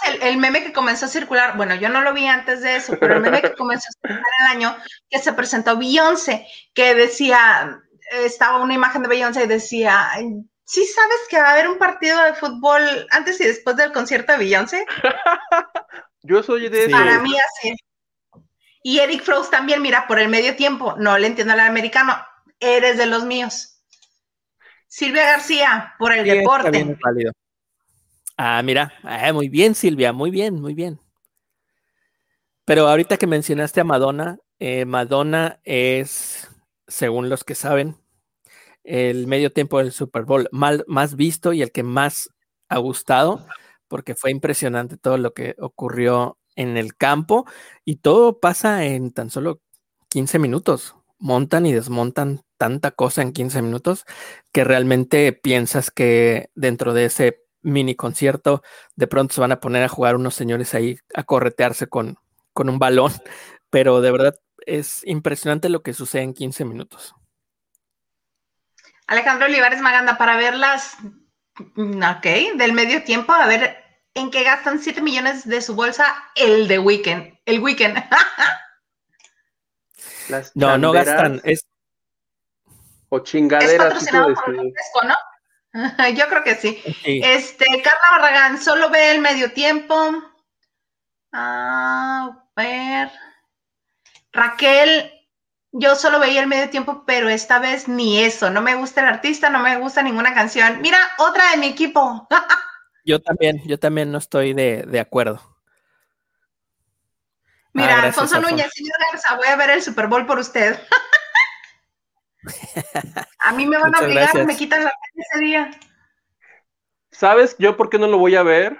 el, el, meme que comenzó a circular, bueno, yo no lo vi antes de eso, pero el meme que comenzó a circular el año que se presentó Beyoncé, que decía, estaba una imagen de Beyoncé y decía, ¿sí sabes que va a haber un partido de fútbol antes y después del concierto de Beyoncé? yo soy de eso. Para mí así. Y Eric Frost también, mira, por el medio tiempo, no le entiendo al americano, eres de los míos. Silvia García, por el deporte. Ah, mira, ah, muy bien, Silvia, muy bien, muy bien. Pero ahorita que mencionaste a Madonna, eh, Madonna es, según los que saben, el medio tiempo del Super Bowl más visto y el que más ha gustado, porque fue impresionante todo lo que ocurrió en el campo y todo pasa en tan solo 15 minutos. Montan y desmontan tanta cosa en 15 minutos que realmente piensas que dentro de ese mini concierto de pronto se van a poner a jugar unos señores ahí a corretearse con, con un balón, pero de verdad es impresionante lo que sucede en 15 minutos. Alejandro Olivares Maganda, para verlas, mm, ok, del medio tiempo, a ver en qué gastan 7 millones de su bolsa el de Weekend, el Weekend. no, no gastan, es... O chingaderas. Es ¿no? Yo creo que sí. Este, Carla Barragán, solo ve el medio tiempo. A ver. Raquel, yo solo veía el medio tiempo, pero esta vez ni eso. No me gusta el artista, no me gusta ninguna canción. Mira, otra de mi equipo. yo también, yo también no estoy de, acuerdo. Mira, ah, Alfonso Núñez, señor Garza, voy a ver el Super Bowl por usted. a mí me van a obligar, me quitan la ese día. ¿Sabes yo por qué no lo voy a ver?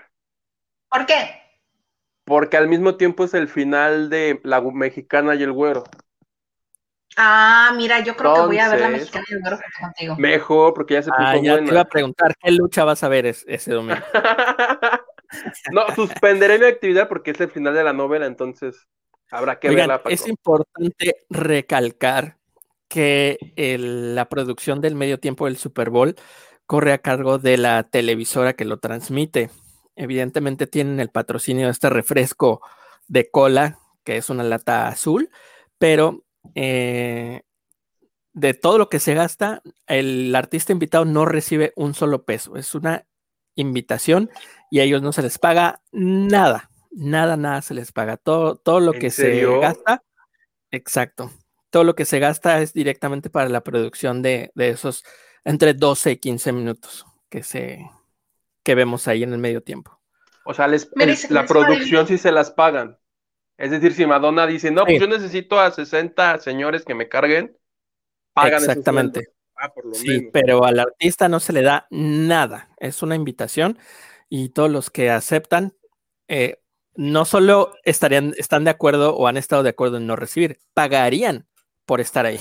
¿Por qué? Porque al mismo tiempo es el final de La Mexicana y el Güero. Ah, mira, yo creo que voy a ver la mexicana y el contigo. Mejor, porque ya se puso ah, ya te iba a preguntar, ¿qué lucha vas a ver ese domingo? no, suspenderé mi actividad porque es el final de la novela, entonces habrá que verla. Es importante recalcar que la producción del medio tiempo del Super Bowl corre a cargo de la televisora que lo transmite. Evidentemente tienen el patrocinio de este refresco de cola, que es una lata azul, pero eh, de todo lo que se gasta, el artista invitado no recibe un solo peso. Es una invitación y a ellos no se les paga nada. Nada, nada se les paga. Todo, todo lo que se gasta, exacto. Todo lo que se gasta es directamente para la producción de, esos entre 12 y 15 minutos que se que vemos ahí en el medio tiempo. O sea, la producción sí se las pagan. Es decir, si Madonna dice, no, pues yo necesito a 60 señores que me carguen, pagan Exactamente. Ah, por lo sí, pero al artista no se le da nada. Es una invitación y todos los que aceptan eh, no solo estarían, están de acuerdo o han estado de acuerdo en no recibir, pagarían por estar ahí.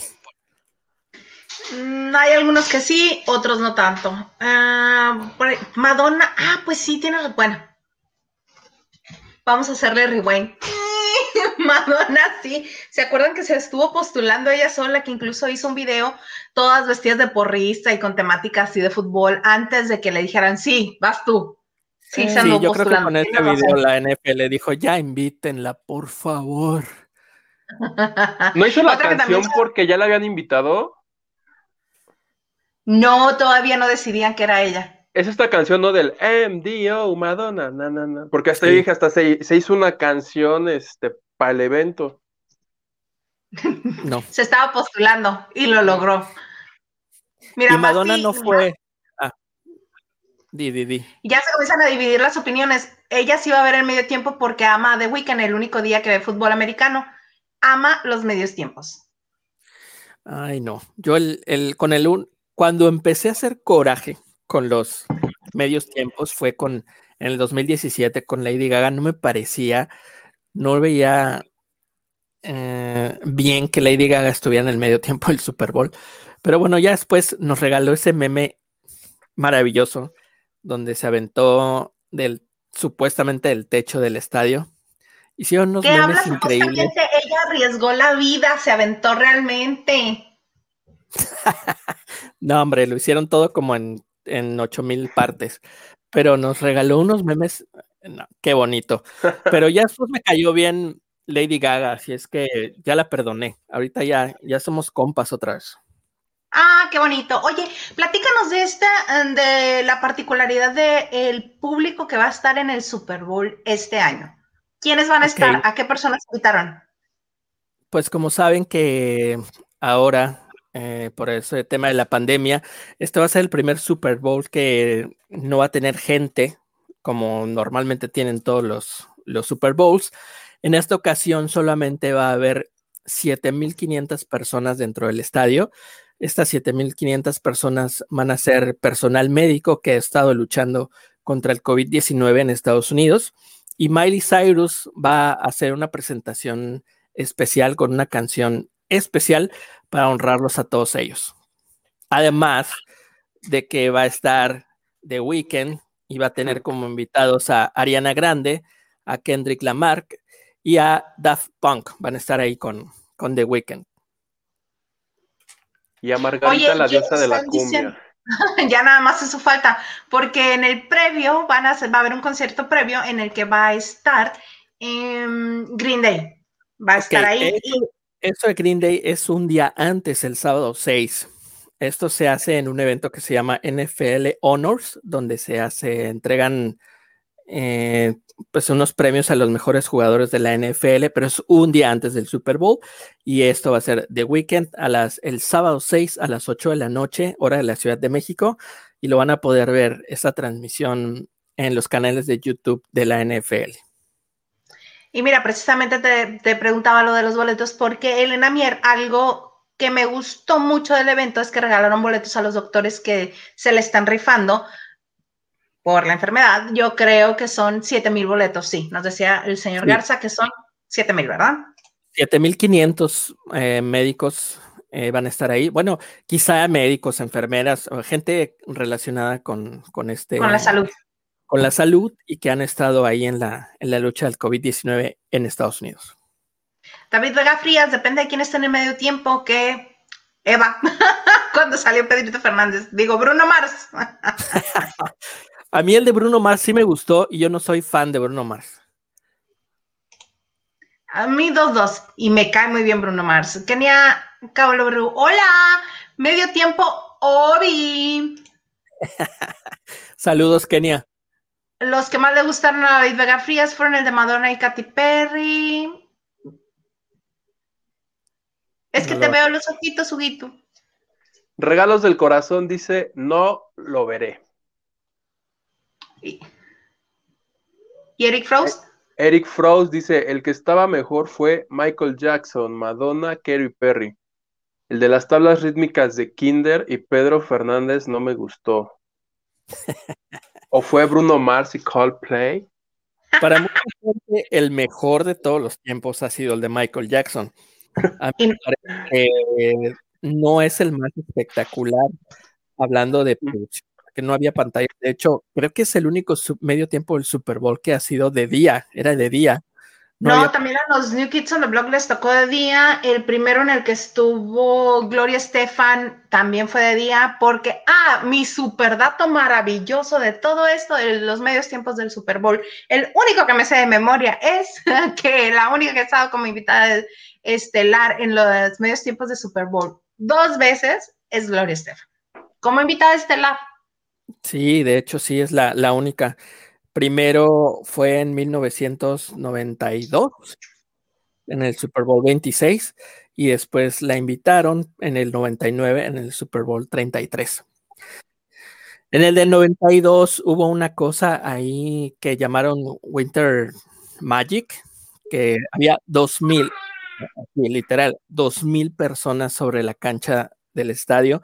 Mm, hay algunos que sí, otros no tanto. Ah, Madonna, ah, pues sí, tiene, bueno. Vamos a hacerle rewind. Madonna, sí. ¿Se acuerdan que se estuvo postulando ella sola, que incluso hizo un video, todas vestidas de porrista y con temáticas así de fútbol, antes de que le dijeran, sí, vas tú? Sí, sí yo creo que con este video la NFL dijo, ya invítenla, por favor. ¿No hizo la canción porque ya la habían invitado? No, todavía no decidían que era ella. Es esta canción, ¿no? Del MDO, Madonna, na, na, na. Porque hasta dije, hasta se, se, hizo una canción este, para el evento. No. Se estaba postulando y lo logró. Mira, y Madonna no fue. Ah. Di, di, di. Ya se comienzan a dividir las opiniones. Ella sí va a ver el medio tiempo porque ama a The Weeknd, el único día que ve fútbol americano. Ama los medios tiempos. Ay, no. Yo el, el con el cuando empecé a hacer coraje con los medios tiempos fue con en el 2017 con Lady Gaga. No me parecía no veía eh, bien que Lady Gaga estuviera en el medio tiempo del Super Bowl. Pero bueno, ya después nos regaló ese meme maravilloso donde se aventó del supuestamente del techo del estadio. Hicieron unos memes increíbles. Ella arriesgó la vida, se aventó realmente. no, hombre, lo hicieron todo como en, en ocho mil partes, pero nos regaló unos memes, qué bonito. Pero ya después me cayó bien Lady Gaga, así es que ya la perdoné. Ahorita ya, ya somos compas otra vez. Ah, qué bonito. Oye, platícanos de esta, de la particularidad del público que va a estar en el Super Bowl este año. ¿Quiénes van a estar? ¿A qué personas invitaron? Pues como saben que ahora, eh, por ese tema de la pandemia, este va a ser el primer Super Bowl que no va a tener gente como normalmente tienen todos los, los Super Bowls. En esta ocasión solamente va a haber 7.500 personas dentro del estadio. Estas 7.500 personas van a ser personal médico que ha estado luchando contra el COVID-19 en Estados Unidos. Y Miley Cyrus va a hacer una presentación especial con una canción especial para honrarlos a todos ellos. Además de que va a estar The Weeknd y va a tener como invitados a Ariana Grande, a Kendrick Lamar y a Daft Punk. Van a estar ahí con, con The Weeknd. Y a Margarita, la diosa de la cumbia. ya nada más eso falta, porque en el previo van a va a haber un concierto previo en el que va a estar Green Day. Va a estar ahí. Eso, de Green Day es un día antes, el sábado 6. Esto se hace en un evento que se llama NFL Honors, donde se hace, entregan eh, pues unos premios a los mejores jugadores de la NFL, pero es un día antes del Super Bowl y esto va a ser The Weekend a las el sábado 6 a las 8 de la noche, hora de la Ciudad de México y lo van a poder ver esa transmisión en los canales de YouTube de la NFL. Y mira, precisamente te, te preguntaba lo de los boletos porque Elena Mier, algo que me gustó mucho del evento es que regalaron boletos a los doctores que se le están rifando por la enfermedad, yo creo que son 7 mil boletos, sí. Nos decía el señor Garza que son 7 mil, ¿verdad? 7.500 eh, médicos eh, van a estar ahí. Bueno, quizá médicos, enfermeras, gente relacionada con, con este... Con la salud. Con la salud y que han estado ahí en la, en la lucha del COVID-19 en Estados Unidos. David Vega Frías, depende de quién esté en el medio tiempo, que Eva, cuando salió Pedrito Fernández. Digo, Bruno Mars. A mí el de Bruno Mars sí me gustó y yo no soy fan de Bruno Mars. A mí dos, dos. Y me cae muy bien Bruno Mars. Kenia Bru. Hola, medio tiempo, Obi. Saludos, Kenia. Los que más le gustaron a David Vega Frías fueron el de Madonna y Katy Perry. Es que te veo los ojitos, Huguito. Regalos del corazón dice, no lo veré. ¿Y Eric Frost? Eric Frost dice, el que estaba mejor fue Michael Jackson, Madonna, Kerry Perry. El de las tablas rítmicas de Kinder y Pedro Fernández no me gustó. ¿O fue Bruno Mars y Coldplay? Para mucha gente, el mejor de todos los tiempos ha sido el de Michael Jackson. A mí me parece que no es el más espectacular hablando de producción que no había pantalla. De hecho, creo que es el único medio tiempo del Super Bowl que ha sido de día, era de día. No, también a los New Kids on the Block les tocó de día. El primero en el que estuvo Gloria Estefan también fue de día, porque, ah, mi super dato maravilloso de todo esto, de los medios tiempos del Super Bowl, el único que me sé de memoria es que la única que ha estado como invitada estelar en los medios tiempos de Super Bowl dos veces es Gloria Estefan. Como invitada estelar. Sí, de hecho sí es la, la única. Primero fue en 1992, en el Super Bowl 26, y después la invitaron en el 99, en el Super Bowl 33. En el del 92 hubo una cosa ahí que llamaron Winter Magic, que había 2.000, literal, 2.000 personas sobre la cancha del estadio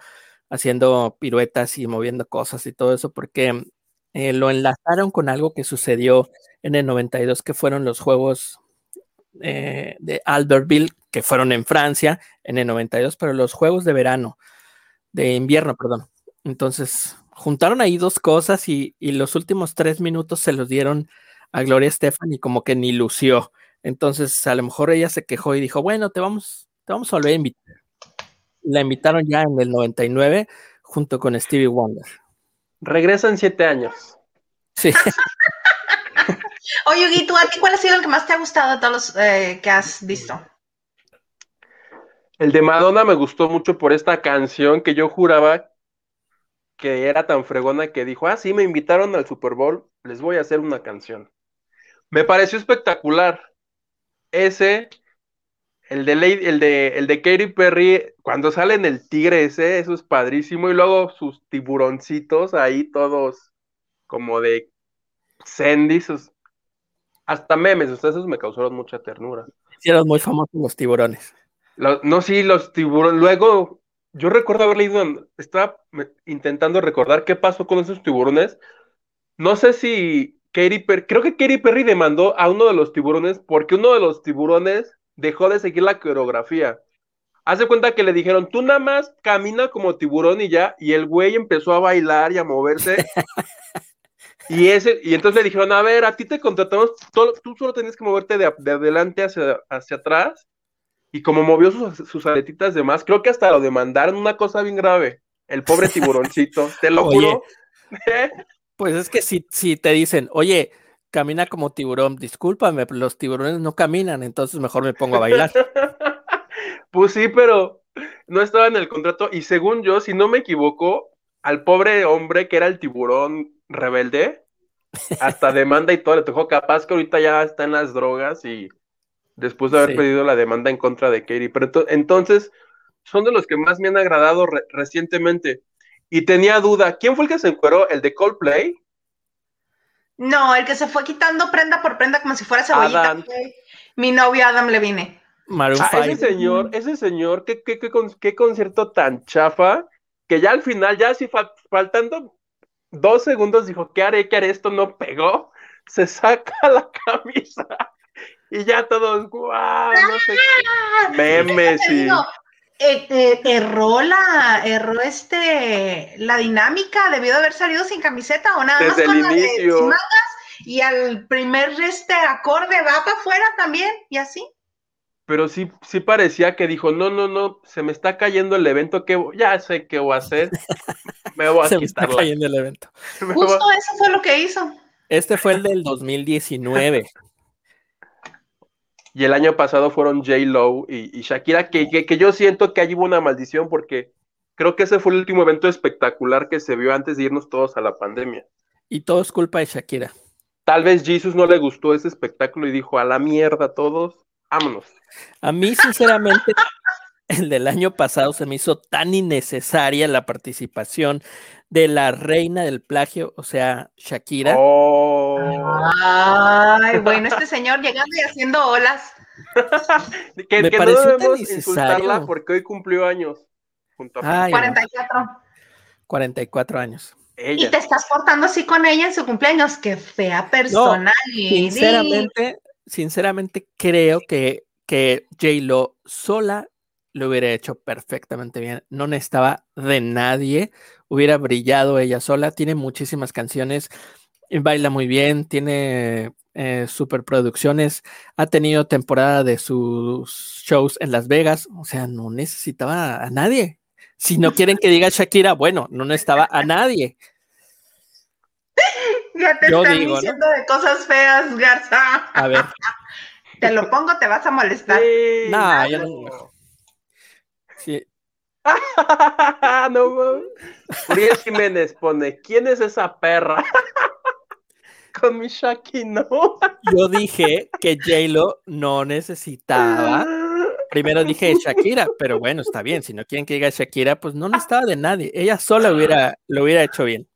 haciendo piruetas y moviendo cosas y todo eso, porque eh, lo enlazaron con algo que sucedió en el 92, que fueron los Juegos eh, de Albertville, que fueron en Francia en el 92, pero los Juegos de verano, de invierno, perdón. Entonces, juntaron ahí dos cosas y, los últimos tres minutos se los dieron a Gloria Estefan y como que ni lució. Entonces, a lo mejor ella se quejó y dijo, bueno, te vamos, te vamos a volver a invitar la invitaron ya en el 99 junto con Stevie Wonder. Regresa en siete años. Sí. Oye, Guito, ¿a ti cuál ha sido el que más te ha gustado de todos los eh, que has visto? El de Madonna me gustó mucho por esta canción que yo juraba que era tan fregona que dijo, ah, sí, me invitaron al Super Bowl, les voy a hacer una canción. Me pareció espectacular. Ese, el de, el de, el de Katy Perry, cuando sale en el tigre ese, eso es padrísimo. Y luego sus tiburoncitos ahí todos como de Sandy, hasta memes, esos me causaron mucha ternura. Hicieron muy famosos los tiburones. no, sí, los tiburones. Luego, yo recuerdo haber leído, estaba intentando recordar qué pasó con esos tiburones. No sé si Katy Perry, creo que Katy Perry demandó a uno de los tiburones porque uno de los tiburones dejó de seguir la coreografía. Hace cuenta que le dijeron, tú nada más camina como tiburón y ya, y el güey empezó a bailar y a moverse. y ese, y entonces le dijeron, a ver, a ti te contratamos, tú, solo tenías que moverte de, adelante hacia, hacia atrás. Y como movió sus, sus aletitas de más, creo que hasta lo demandaron una cosa bien grave. El pobre tiburoncito, te lo juro. Pues es que si, si te dicen, oye, camina como tiburón, discúlpame, los tiburones no caminan, entonces mejor me pongo a bailar. pues sí, pero no estaba en el contrato y según yo, si no me equivoco, al pobre hombre que era el tiburón rebelde, hasta demanda y todo le tocó capaz que ahorita ya está en las drogas y después de haber pedido la demanda en contra de Katie. Pero entonces son de los que más me han agradado recientemente. Y tenía duda, ¿quién fue el que se encueró? ¿El de Coldplay? No, el que se fue quitando prenda por prenda como si fuera cebollita. Mi novio Adam Levine. Ah, ese señor, ese señor, ¿qué, qué, qué, concierto tan chafa, que ya al final, ya así faltando dos segundos, dijo, ¿qué haré? ¿Qué haré? Esto no pegó. Se saca la camisa y ya todos, guau, no sé ah, memes y... Eh, eh, erró la, erró este, la dinámica, debió de haber salido sin camiseta o nada Desde más el inicio. y al primer este acorde va para afuera también y así. Pero sí, sí parecía que dijo, no, no, no, se me está cayendo el evento, que ya sé qué voy a hacer. Me voy a se me está cayendo el evento. Justo eso fue lo que hizo. Este fue el del 2019. Y el año pasado fueron J. Lo y, Shakira, que, que, yo siento que allí hubo una maldición porque creo que ese fue el último evento espectacular que se vio antes de irnos todos a la pandemia. Y todo es culpa de Shakira. Tal vez Jesus no le gustó ese espectáculo y dijo, a la mierda todos, vámonos. A mí, sinceramente, el del año pasado se me hizo tan innecesaria la participación de la reina del plagio, o sea, Shakira. Oh. Ay, bueno, este señor llegando y haciendo olas. que, me no debemos insultarla porque hoy cumplió años. Junto a 44. 44 año Y te estás portando así con ella en su cumpleaños, qué fea persona. sinceramente, sinceramente creo que, que J-Lo sola lo hubiera hecho perfectamente bien. No necesitaba de nadie, hubiera brillado ella sola. Tiene muchísimas canciones, baila muy bien, tiene eh, superproducciones, ha tenido temporada de sus shows en Las Vegas, o sea, no necesitaba a nadie. Si no quieren que diga Shakira, bueno, no necesitaba a nadie. Ya te están diciendo de cosas feas, Garza. A ver. Te lo pongo, te vas a molestar. no, yo no. Sí. no, Uriel Jiménez pone, ¿quién es esa perra? Con mi Shaki, no. Yo dije que J-Lo no necesitaba. Primero dije Shakira, pero bueno, está bien. Si no quieren que diga Shakira, pues no necesitaba de nadie. Ella sola hubiera, lo hubiera hecho bien.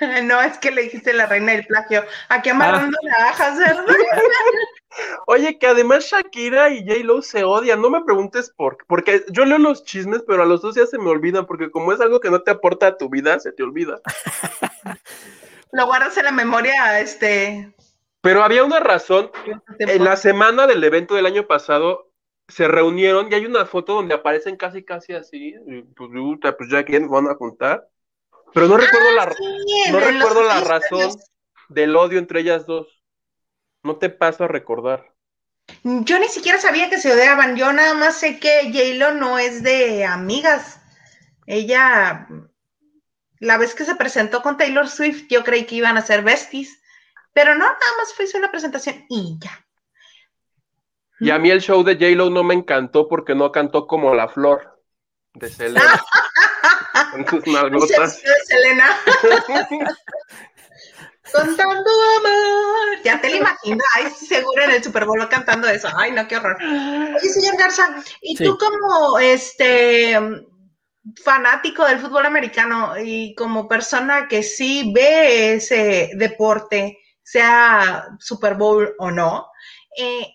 No, es que le dijiste la reina del plagio. Aquí amarrando ah. navajas, ¿verdad? Oye, que además Shakira y J-Lo se odian. No me preguntes por qué. Porque yo leo los chismes, pero a los dos ya se me olvidan. Porque como es algo que no te aporta a tu vida, se te olvida. Lo guardas en la memoria, este. Pero había una razón. En la semana del evento del año pasado se reunieron y hay una foto donde aparecen casi, casi así. Pues, pues ya quién van a juntar. Pero no recuerdo ah, la, no recuerdo la razón del odio entre ellas dos. No te paso a recordar. Yo ni siquiera sabía que se odiaban. Yo nada más sé que j no es de amigas. Ella la vez que se presentó con Taylor Swift, yo creí que iban a ser besties, pero no, nada más fue una presentación y ya. Y a mí el show de J-Lo no me encantó porque no cantó como la flor de Selena. Con sus nalgotas. Selena. Contando amor. Ya te lo imaginas. Ay, seguro en el Super Bowl cantando eso. Ay, no, qué horror. Oye, señor Garza, ¿y tú como este fanático del fútbol americano y como persona que sí ve ese deporte, sea Super Bowl o no, eh,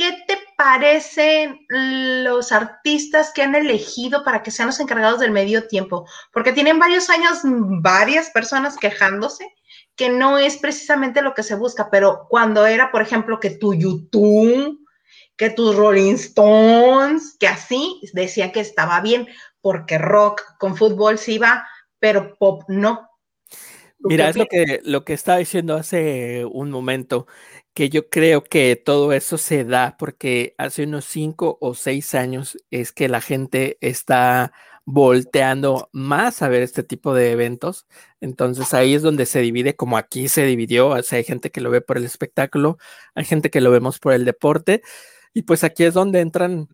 ¿qué te parecen los artistas que han elegido para que sean los encargados del medio tiempo? Porque tienen varios años varias personas quejándose que no es precisamente lo que se busca, pero cuando era, por ejemplo, que tu YouTube, que tus Rolling Stones, que así decían que estaba bien, porque rock con fútbol sí va, pero pop no. Mira, es lo que, lo que estaba diciendo hace un momento, que yo creo que todo eso se da porque hace unos cinco o seis años es que la gente está volteando más a ver este tipo de eventos. Entonces ahí es donde se divide, como aquí se dividió. O sea, hay gente que lo ve por el espectáculo, hay gente que lo vemos por el deporte. Y pues aquí es donde entran,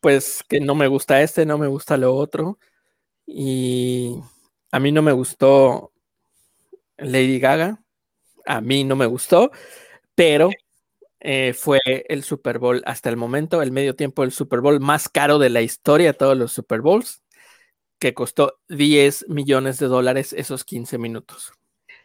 pues que no me gusta este, no me gusta lo otro. Y a mí no me gustó Lady Gaga, a mí no me gustó, pero eh, fue el Super Bowl hasta el momento, el medio tiempo del Super Bowl más caro de la historia de todos los Super Bowls que costó 10 millones de dólares esos 15 minutos.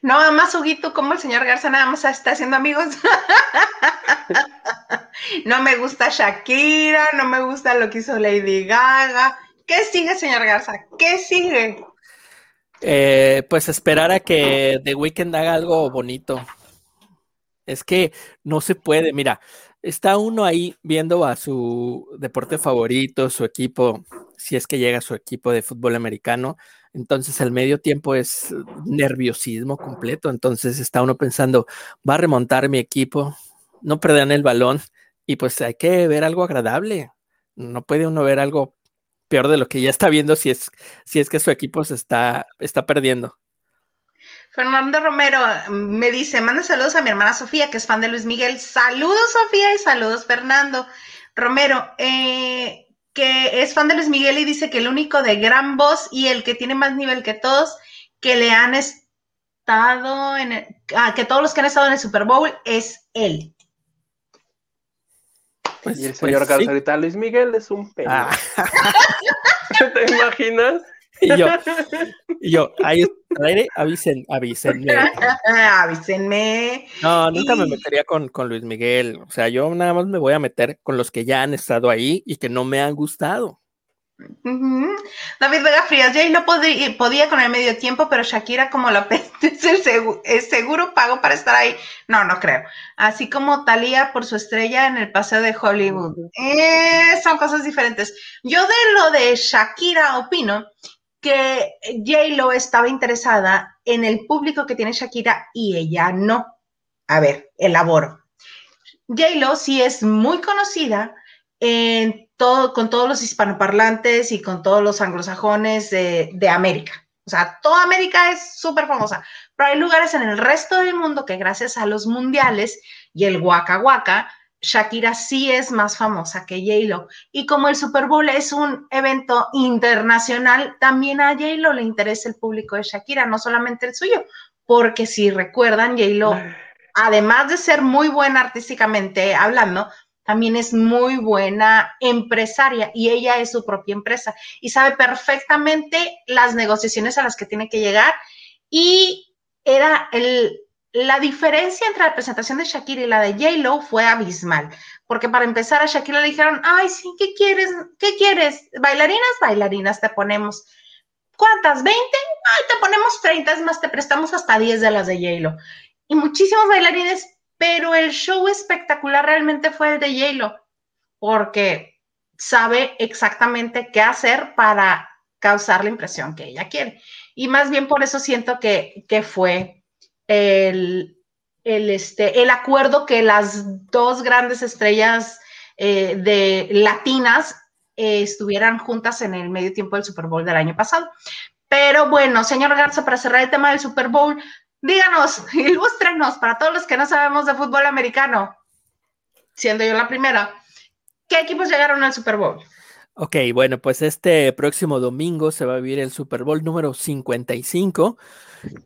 No, más Huguito, como el señor Garza nada más está haciendo amigos. no me gusta Shakira, no me gusta lo que hizo Lady Gaga. ¿Qué sigue, señor Garza? ¿Qué sigue? Eh, pues esperar a que The Weeknd haga algo bonito. Es que no se puede, mira, está uno ahí viendo a su deporte favorito, su equipo, si es que llega su equipo de fútbol americano. Entonces el medio tiempo es nerviosismo completo. Entonces está uno pensando, va a remontar mi equipo, no perderán el balón y pues hay que ver algo agradable. No puede uno ver algo peor de lo que ya está viendo si es, si es que su equipo se está, está perdiendo. Fernando Romero me dice, manda saludos a mi hermana Sofía, que es fan de Luis Miguel. Saludos, Sofía, y saludos, Fernando. Romero, eh, que es fan de Luis Miguel y dice que el único de gran voz y el que tiene más nivel que todos, que le han estado en el, ah, que todos los que han estado en el Super Bowl es él. Pues, y el señor pues, ahorita, Luis Miguel es un. Ah. ¿Te imaginas? Y yo, y yo, ahí aire, avisen, avísenme. avísenme. No, nunca me metería con, con, Luis Miguel. O sea, yo nada más me voy a meter con los que ya han estado ahí y que no me han gustado. David Vega Frías, Jay no podía, podía, con el medio tiempo, pero Shakira como la es el seguro, seguro pago para estar ahí. No, no creo. Así como Talía por su estrella en el paseo de Hollywood. Eh, son cosas diferentes. Yo de lo de Shakira opino que J-Lo estaba interesada en el público que tiene Shakira y ella no. A ver, elaboro. J-Lo sí es muy conocida en todo, con todos los hispanoparlantes y con todos los anglosajones de, de América. O sea, toda América es súper famosa, pero hay lugares en el resto del mundo que gracias a los mundiales y el Waka Waka Shakira sí es más famosa que J-Lo. Y como el Super Bowl es un evento internacional, también a J-Lo le interesa el público de Shakira, no solamente el suyo, porque si recuerdan, J-Lo, además de ser muy buena artísticamente hablando, también es muy buena empresaria y ella es su propia empresa y sabe perfectamente las negociaciones a las que tiene que llegar y era el, la diferencia entre la presentación de Shakira y la de J-Lo fue abismal, porque para empezar a Shakira le dijeron, ay, sí, ¿qué quieres? ¿Qué quieres? ¿Bailarinas? Bailarinas te ponemos. ¿Cuántas? ¿20? Ay, te ponemos 30, es más, te prestamos hasta 10 de las de J-Lo. Y muchísimos bailarines, pero el show espectacular realmente fue el de J-Lo, porque sabe exactamente qué hacer para causar la impresión que ella quiere. Y más bien por eso siento que, que fue el, este, el acuerdo que las dos grandes estrellas eh, de latinas eh, estuvieran juntas en el medio tiempo del Super Bowl del año pasado. Pero bueno, señor Garza, para cerrar el tema del Super Bowl, díganos, ilústrenos para todos los que no sabemos de fútbol americano, siendo yo la primera, ¿qué equipos llegaron al Super Bowl? Ok, bueno, pues este próximo domingo se va a vivir el Super Bowl número 55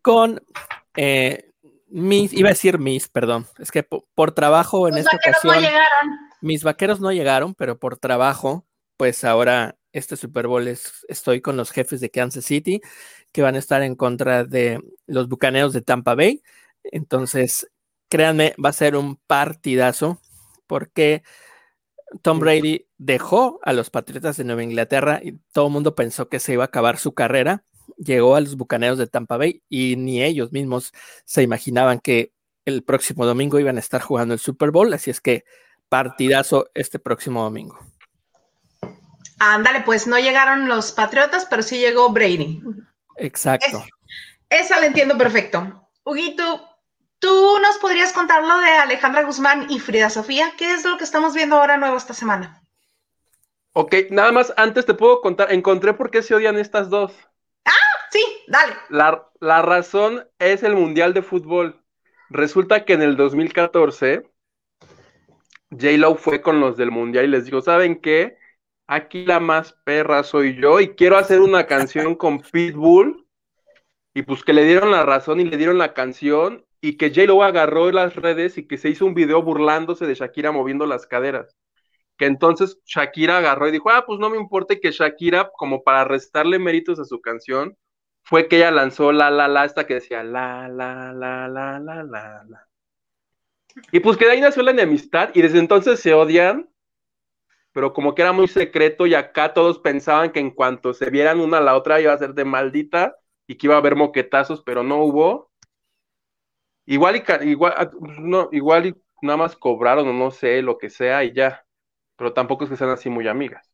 con eh, mis, iba a decir mis, perdón, es que por, trabajo en esta ocasión. No llegaron. Mis vaqueros no llegaron, pero por trabajo, pues ahora este Super Bowl es, estoy con los jefes de Kansas City que van a estar en contra de los bucaneos de Tampa Bay. Entonces, créanme, va a ser un partidazo porque Tom Brady dejó a los Patriotas de Nueva Inglaterra y todo el mundo pensó que se iba a acabar su carrera. Llegó a los Bucaneros de Tampa Bay y ni ellos mismos se imaginaban que el próximo domingo iban a estar jugando el Super Bowl. Así es que partidazo este próximo domingo. Ándale, pues no llegaron los Patriotas, pero sí llegó Brady. Exacto. esa la entiendo perfecto. Huguito, ¿tú nos podrías contar lo de Alejandra Guzmán y Frida Sofía? ¿Qué es lo que estamos viendo ahora nuevo esta semana? Ok, nada más antes te puedo contar, encontré por qué se odian estas dos. Sí, dale. La, la razón es el Mundial de Fútbol. Resulta que en el 2014 J-Lo fue con los del Mundial y les dijo, ¿saben qué? Aquí la más perra soy yo y quiero hacer una canción con Pitbull. Y pues que le dieron la razón y le dieron la canción y que J-Lo agarró las redes y que se hizo un video burlándose de Shakira moviendo las caderas. Que entonces Shakira agarró y dijo, ah, pues no me importa que Shakira, como para restarle méritos a su canción, fue que ella lanzó la, la, la, esta que decía la, la, la, la, la, la, la. Y pues que de ahí nació la enemistad y desde entonces se odian pero como que era muy secreto y acá todos pensaban que en cuanto se vieran una a la otra iba a ser de maldita y que iba a haber moquetazos, pero no hubo. Igual igual, ah, no, igual y nada más cobraron o no sé, lo que sea y ya. Pero tampoco es que sean así muy amigas.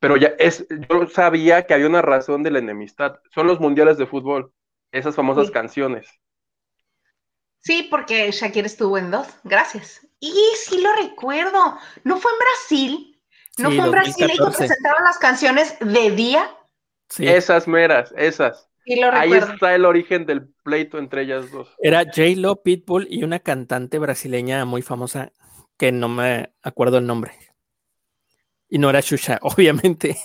Pero ya es, yo sabía que había una razón de la enemistad. Son los mundiales de fútbol, esas famosas canciones. Sí, porque Shakira estuvo en dos, gracias. Y sí lo recuerdo, ¿no fue en Brasil? ¿No fue en Brasil que presentaron las canciones de día? Sí. Esas meras, esas. Ahí está el origen del pleito entre ellas dos. Era J-Lo, Pitbull y una cantante brasileña muy famosa que no me acuerdo el nombre. Y no era Shusha, obviamente.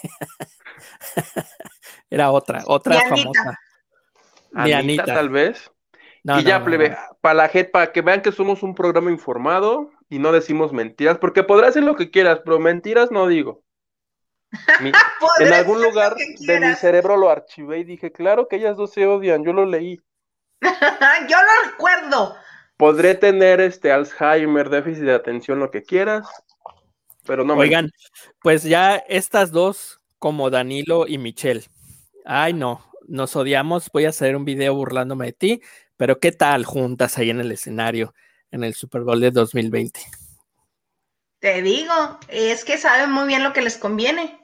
era otra, otra famosa. Anita, tal vez. y ya, plebe, para la gente, para que vean que somos un programa informado, y no decimos mentiras, porque podrás hacer lo que quieras, pero mentiras no digo. en algún lugar de mi cerebro lo archivé y dije, claro que ellas dos se odian, yo lo leí. yo lo recuerdo. Podré tener este Alzheimer, déficit de atención, lo que quieras, pero no Oigan, pues ya estas dos, como Danilo y Michelle. Ay, no, nos odiamos, voy a hacer un video burlándome de ti, pero ¿qué tal juntas ahí en el escenario? en el Super Bowl de 2020. Te digo, es que saben muy bien lo que les conviene.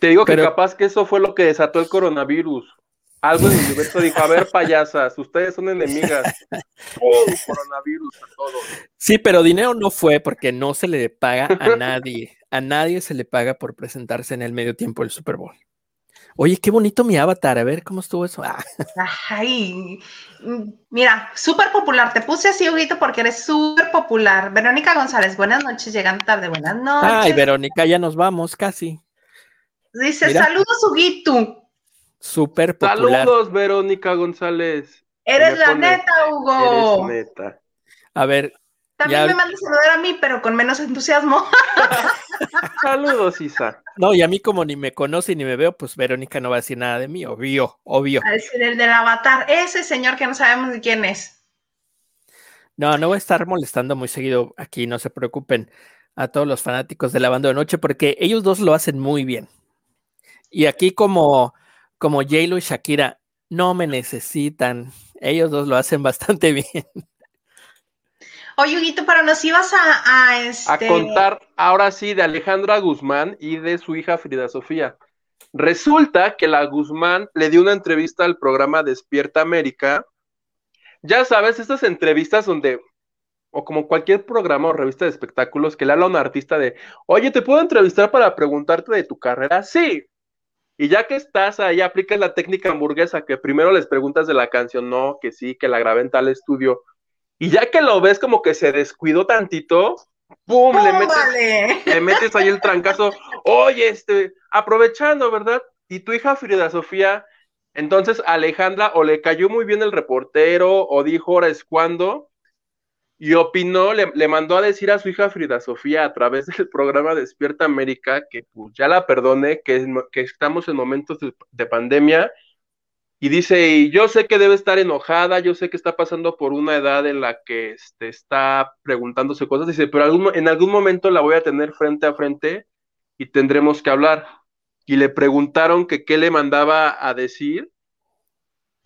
Te digo que capaz que eso fue lo que desató el coronavirus. Algo en el universo dijo, a ver, payasas, ustedes son enemigas. Oh, coronavirus a todos. Sí, pero dinero no fue porque no se le paga a nadie. A nadie se le paga por presentarse en el medio tiempo del Super Bowl. Oye, qué bonito mi avatar, a ver cómo estuvo eso. Ah. Ay, mira, súper popular. Te puse así, Huguito, porque eres súper popular. Verónica González, buenas noches, llegando tarde, buenas noches. Ay, Verónica, ya nos vamos casi. Dice, saludos, Huguito. Súper popular. Saludos, Verónica González. Eres la neta, Hugo. Eres neta. A ver, también me mandas saludar a mí, pero con menos entusiasmo. Saludos, Isa. No, y a mí como ni me conoce ni me veo, pues Verónica no va a decir nada de mí, obvio, obvio. A decir el del avatar, ese señor que no sabemos de quién es. No, no voy a estar molestando muy seguido aquí, no se preocupen a todos los fanáticos de la banda de noche, porque ellos dos lo hacen muy bien. Y aquí como, como J-Lo y Shakira no me necesitan, ellos dos lo hacen bastante bien. Oye, Huguito, pero nos ibas a, a, este... a contar ahora sí de Alejandra Guzmán y de su hija Frida Sofía. Resulta que la Guzmán le dio una entrevista al programa Despierta América. Ya sabes, estas entrevistas donde, o como cualquier programa o revista de espectáculos, que le habla a un artista de, oye, ¿te puedo entrevistar para preguntarte de tu carrera? Sí. Y ya que estás ahí, aplicas la técnica hamburguesa, que primero les preguntas de la canción, no, que sí, que la grabé en tal estudio. Y ya que lo ves como que se descuidó tantito, ¡pum! Le metes, le metes ahí el trancazo. Oye, este, aprovechando, ¿verdad? Y tu hija Frida Sofía, entonces Alejandra o le cayó muy bien el reportero o dijo ahora es cuando y opinó, le, mandó a decir a su hija Frida Sofía a través del programa Despierta América que pues, ya la perdone, que, que estamos en momentos de, pandemia. Y dice, y yo sé que debe estar enojada, yo sé que está pasando por una edad en la que este, está preguntándose cosas, dice, pero en algún momento la voy a tener frente a frente y tendremos que hablar. Y le preguntaron que qué le mandaba a decir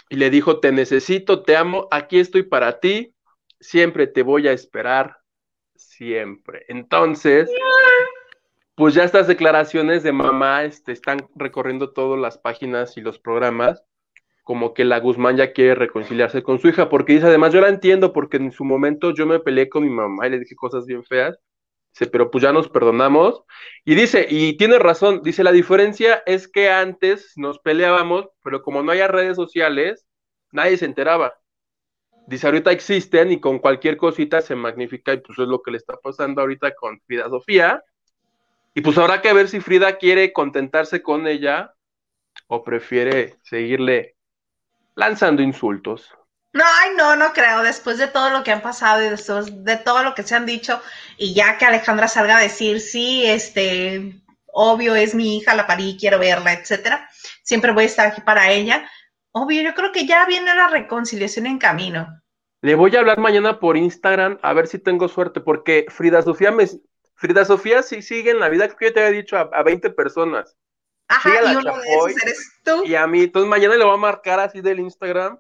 y le dijo, te necesito, te amo, aquí estoy para ti, siempre te voy a esperar, siempre. Entonces, pues ya estas declaraciones de mamá este, están recorriendo todas las páginas y los programas, como que la Guzmán ya quiere reconciliarse con su hija, porque dice, además yo la entiendo, porque en su momento yo me peleé con mi mamá y le dije cosas bien feas, dice, pero pues ya nos perdonamos, y dice, y tiene razón, dice, la diferencia es que antes nos peleábamos, pero como no había redes sociales, nadie se enteraba. Dice, ahorita existen y con cualquier cosita se magnifica y pues es lo que le está pasando ahorita con Frida Sofía. Y pues habrá que ver si Frida quiere contentarse con ella o prefiere seguirle lanzando insultos. No, ay, no, no creo. Después de todo lo que han pasado y después de todo lo que se han dicho, y ya que Alejandra salga a decir, sí, este, obvio es mi hija, la parí, quiero verla, etcétera, siempre voy a estar aquí para ella. Obvio, yo creo que ya viene la reconciliación en camino. Le voy a hablar mañana por Instagram a ver si tengo suerte, porque Frida Sofía me Frida Sofía sí sigue en la vida, que yo te había dicho a, 20 personas. Ajá, y uno de esos eres tú. Y a mí, entonces mañana le voy a marcar así del Instagram,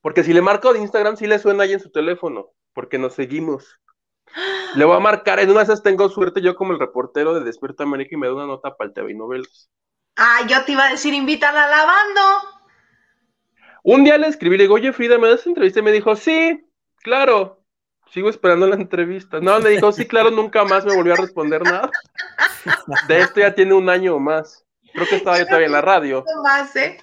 porque si le marco de Instagram sí le suena ahí en su teléfono, porque nos seguimos. Le voy a marcar, en una de esas tengo suerte yo como el reportero de Despierta América y me da una nota para el TV y novelas. Ah, yo te iba a decir, invítala a lavando. Un día le escribí, le digo, oye Frida, ¿me das entrevista? Y me dijo, sí, claro. Sigo esperando la entrevista. No, me dijo, sí, claro, nunca más me volvió a responder nada. De esto ya tiene un año o más. Creo que estaba yo todavía en la radio. Más, ¿eh?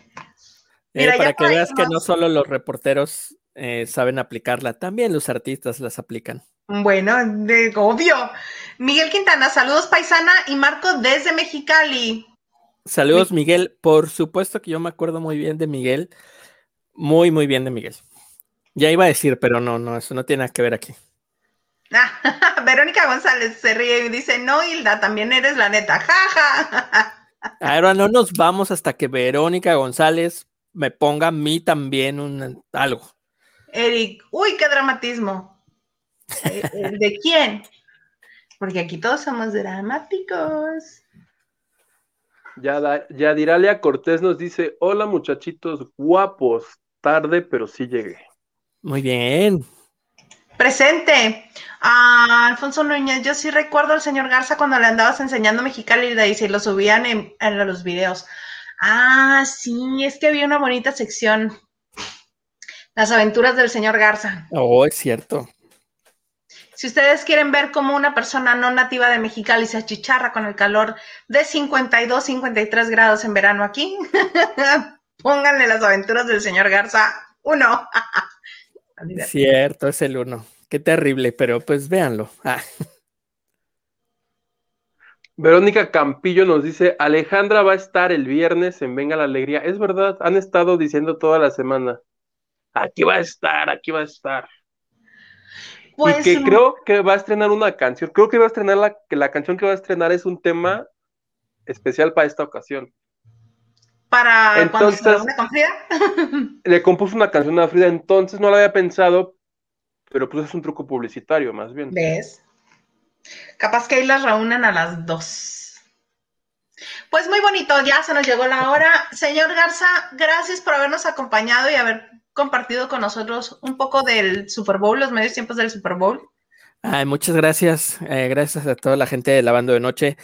eh para que veas que no solo los reporteros eh, saben aplicarla, también los artistas las aplican. Bueno, de, obvio. Miguel Quintana, saludos paisana y Marco desde Mexicali. Saludos, Miguel. Por supuesto que yo me acuerdo muy bien de Miguel. Muy, muy bien de Miguel. Ya iba a decir, pero no, no, eso no tiene nada que ver aquí. Verónica González se ríe y dice, no, Hilda, también eres la neta, jaja. Ahora no nos vamos hasta que Verónica González me ponga a mí también un algo. Eric, uy, qué dramatismo. Eh, ¿De quién? Porque aquí todos somos dramáticos. Ya, ya Cortés nos dice, hola muchachitos guapos, tarde, pero sí llegué. Muy bien. Presente. Ah, Alfonso Núñez, yo sí recuerdo al señor Garza cuando le andabas enseñando Mexicali y dice, lo subían en, los videos. Ah, sí, es que había una bonita sección. Las aventuras del señor Garza. Oh, es cierto. Si ustedes quieren ver cómo una persona no nativa de Mexicali se achicharra con el calor de 52, 53 grados en verano aquí, pónganle las aventuras del señor Garza uno. Cierto, es el uno. Qué terrible, pero pues véanlo. Ah. Verónica Campillo nos dice, Alejandra va a estar el viernes en Venga la Alegría. Es verdad, han estado diciendo toda la semana. Aquí va a estar, aquí va a estar. y pues, que creo que va a estrenar una canción. Creo que va a estrenar la, que la canción que va a estrenar es un tema especial para esta ocasión para entonces, cuando Frida. le compuso una canción a Frida, entonces no la había pensado, pero pues es un truco publicitario más bien. ¿Ves? Capaz que ahí las reúnen a las dos. Pues muy bonito, ya se nos llegó la hora. Señor Garza, gracias por habernos acompañado y haber compartido con nosotros un poco del Super Bowl, los medios tiempos del Super Bowl. Ay, muchas gracias. Eh, gracias a toda la gente de Lavando de Noche.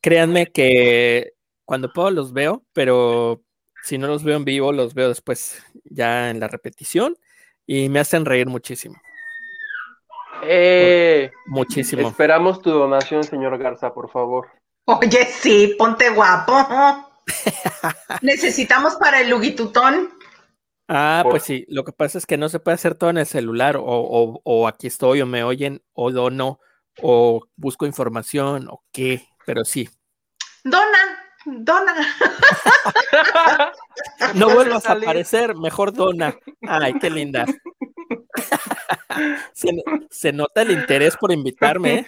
Créanme que cuando puedo los veo, pero si no los veo en vivo, los veo después ya en la repetición y me hacen reír muchísimo. Eh, muchísimo. Esperamos tu donación, señor Garza, por favor. Oye, sí, ponte guapo. Necesitamos para el Lugitutón. Ah, pues sí, lo que pasa es que no se puede hacer todo en el celular, o, o, aquí estoy, o me oyen, o no, o busco información, o qué, pero sí. Dona, dona. no vuelvas a aparecer, mejor dona. Ay, qué linda. se, nota el interés por invitarme. ¿eh?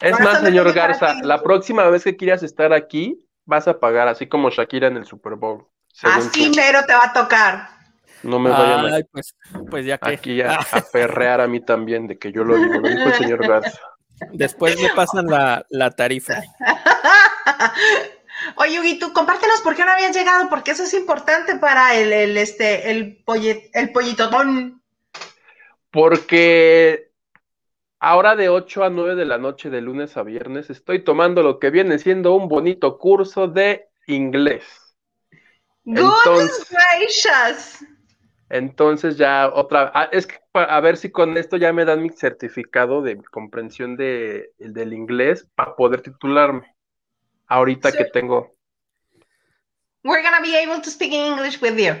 Es más, señor Garza, la próxima vez que quieras estar aquí, vas a pagar, así como Shakira en el Super Bowl. Así mero te va a tocar. No me vayan a, pues, pues ya que... aquí a, perrear a mí también de que yo lo digo, lo dijo el señor Garza. Después me pasan la, la tarifa. Oye, compártenos por qué no habías llegado, porque eso es importante para el, el este, el, pollet, el pollitotón. Porque ahora de 8 a 9 de la noche, de lunes a viernes, estoy tomando lo que viene siendo un bonito curso de inglés. Goodness gracious. Entonces ya otra, ah, es que a ver si con esto ya me dan mi certificado de comprensión de, del inglés para poder titularme. Ahorita que tengo. We're gonna be able to speak English with you.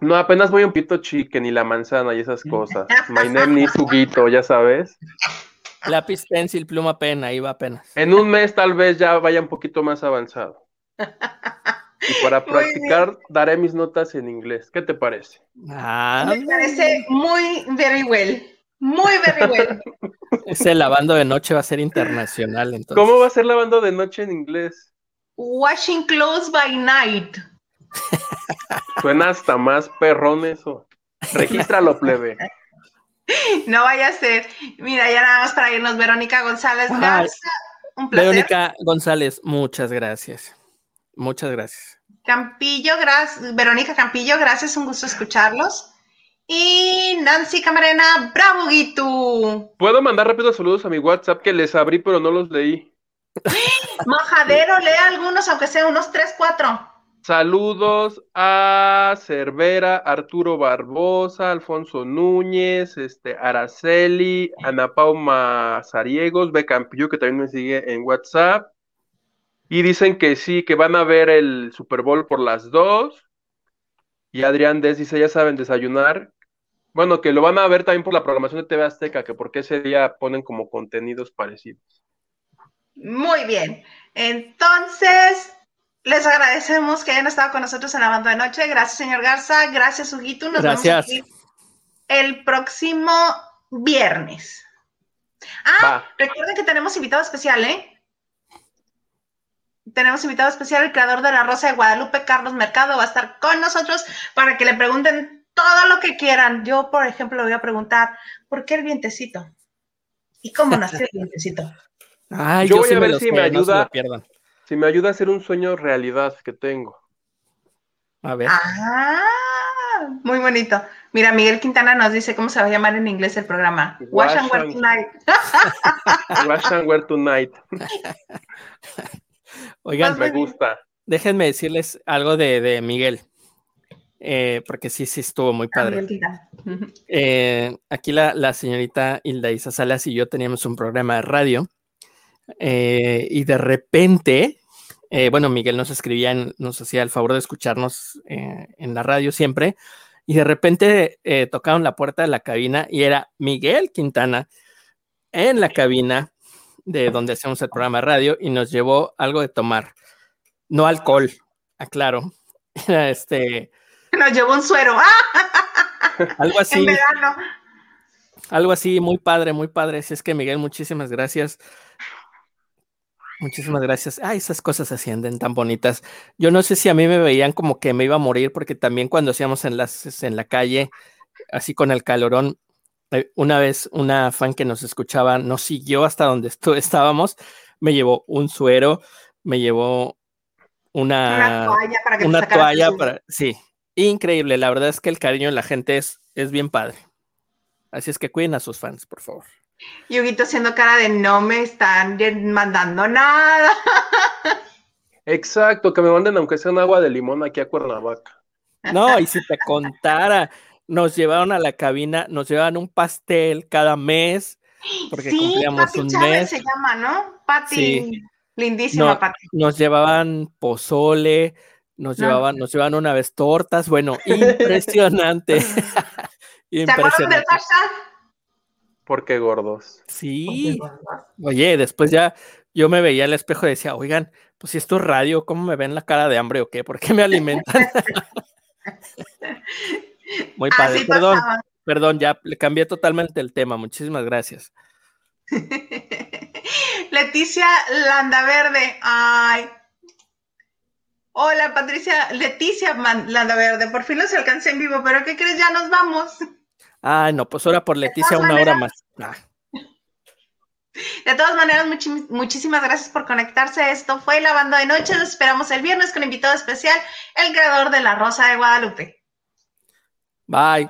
No, apenas voy un pito chicken y la manzana y esas cosas. My name is Huguito, ya sabes. Lápiz, pencil, pluma, pena, ahí va apenas. En un mes tal vez ya vaya un poquito más avanzado. Y para practicar daré mis notas en inglés. ¿Qué te parece? Ah. Me parece muy very well. Muy very well. Ese lavando de noche va a ser internacional entonces. ¿Cómo va a ser lavando de noche en inglés? Washing clothes by night. Suena hasta más perrón eso. Regístralo, plebe. No vaya a ser. Mira, ya nada más para irnos, Verónica González Garza. Un placer. Verónica González, muchas gracias. Muchas gracias. Campillo, gracias. Verónica Campillo, gracias, un gusto escucharlos. Y Nancy Camarena, bravo, Gitu. Puedo mandar rápido saludos a mi WhatsApp que les abrí, pero no los leí. Majadero, lea algunos, aunque sea unos 3, 4. Saludos a Cervera, Arturo Barbosa, Alfonso Núñez, este, Araceli, Ana Pauma Zariegos, B. Campillo, que también me sigue en WhatsApp. Y dicen que sí, que van a ver el Super Bowl por las dos. Y Adrián Des dice, ya saben, desayunar. Bueno, que lo van a ver también por la programación de TV Azteca, que porque ese día ponen como contenidos parecidos. Muy bien. Entonces, les agradecemos que hayan estado con nosotros en la banda de noche. Gracias, señor Garza. Gracias, Huguito. Nos Gracias. vemos el próximo viernes. Ah, recuerden que tenemos invitado especial, ¿eh? Tenemos invitado especial, el creador de la Rosa de Guadalupe, Carlos Mercado, va a estar con nosotros para que le pregunten todo lo que quieran. Yo, por ejemplo, le voy a preguntar, ¿por qué el vientecito? ¿Y cómo nació el vientecito? yo, voy a ver si me ayuda, si me ayuda a hacer un sueño realidad que tengo. A ver. Ah, muy bonito. Mira, Miguel Quintana nos dice cómo se va a llamar en inglés el programa. Wash, and Wear Tonight. Wash and Wear Tonight. Oigan, me gusta. Déjenme decirles algo de, Miguel, eh, porque sí, sí estuvo muy padre. Eh, aquí la, señorita Hilda Isa Salas y yo teníamos un programa de radio eh, y de repente, bueno, Miguel nos escribía, nos hacía el favor de escucharnos en la radio siempre y de repente tocaron la puerta de la cabina y era Miguel Quintana en la cabina de donde hacemos el programa de radio y nos llevó algo de tomar. No alcohol, aclaro. este. Nos llevó un suero. algo así. Algo así, muy padre, muy padre. Si es que Miguel, muchísimas gracias. Muchísimas gracias. Ah, esas cosas se ascienden tan bonitas. Yo no sé si a mí me veían como que me iba a morir, porque también cuando hacíamos en, las, en la calle, así con el calorón, una vez una fan que nos escuchaba nos siguió hasta donde estábamos, me llevó un suero, me llevó una, toalla para que una toalla para, sí, increíble. La verdad es que el cariño de la gente es, es bien padre. Así es que cuiden a sus fans, por favor. Y haciendo cara de no me están mandando nada. Exacto, que me manden aunque sea un agua de limón aquí a Cuernavaca. No, y si te contara, nos llevaron a la cabina, nos llevaban un pastel cada mes, porque cumplíamos un mes. se llama, ¿no? Pati. Lindísima, Nos llevaban pozole, nos llevaban, nos llevaban una vez tortas, bueno, impresionante. ¿Se acuerdan del hashtag? ¿Por qué gordos? Sí. Oye, después ya yo me veía al espejo y decía, oigan, pues si esto es radio, ¿cómo me ven la cara de hambre o qué? ¿Por qué me alimentan? Muy padre, perdón, perdón, ya le cambié totalmente el tema, muchísimas gracias. Leticia Landaverde, ay. Hola Patricia, Leticia Landaverde, por fin los alcancé en vivo, pero ¿qué crees? Ya nos vamos. Ay, no, pues ahora por Leticia una hora más. Ah. De todas maneras, muchísimas gracias por conectarse. Esto fue La Banda de Noche. Nos esperamos el viernes con invitado especial, el creador de La Rosa de Guadalupe. Bye.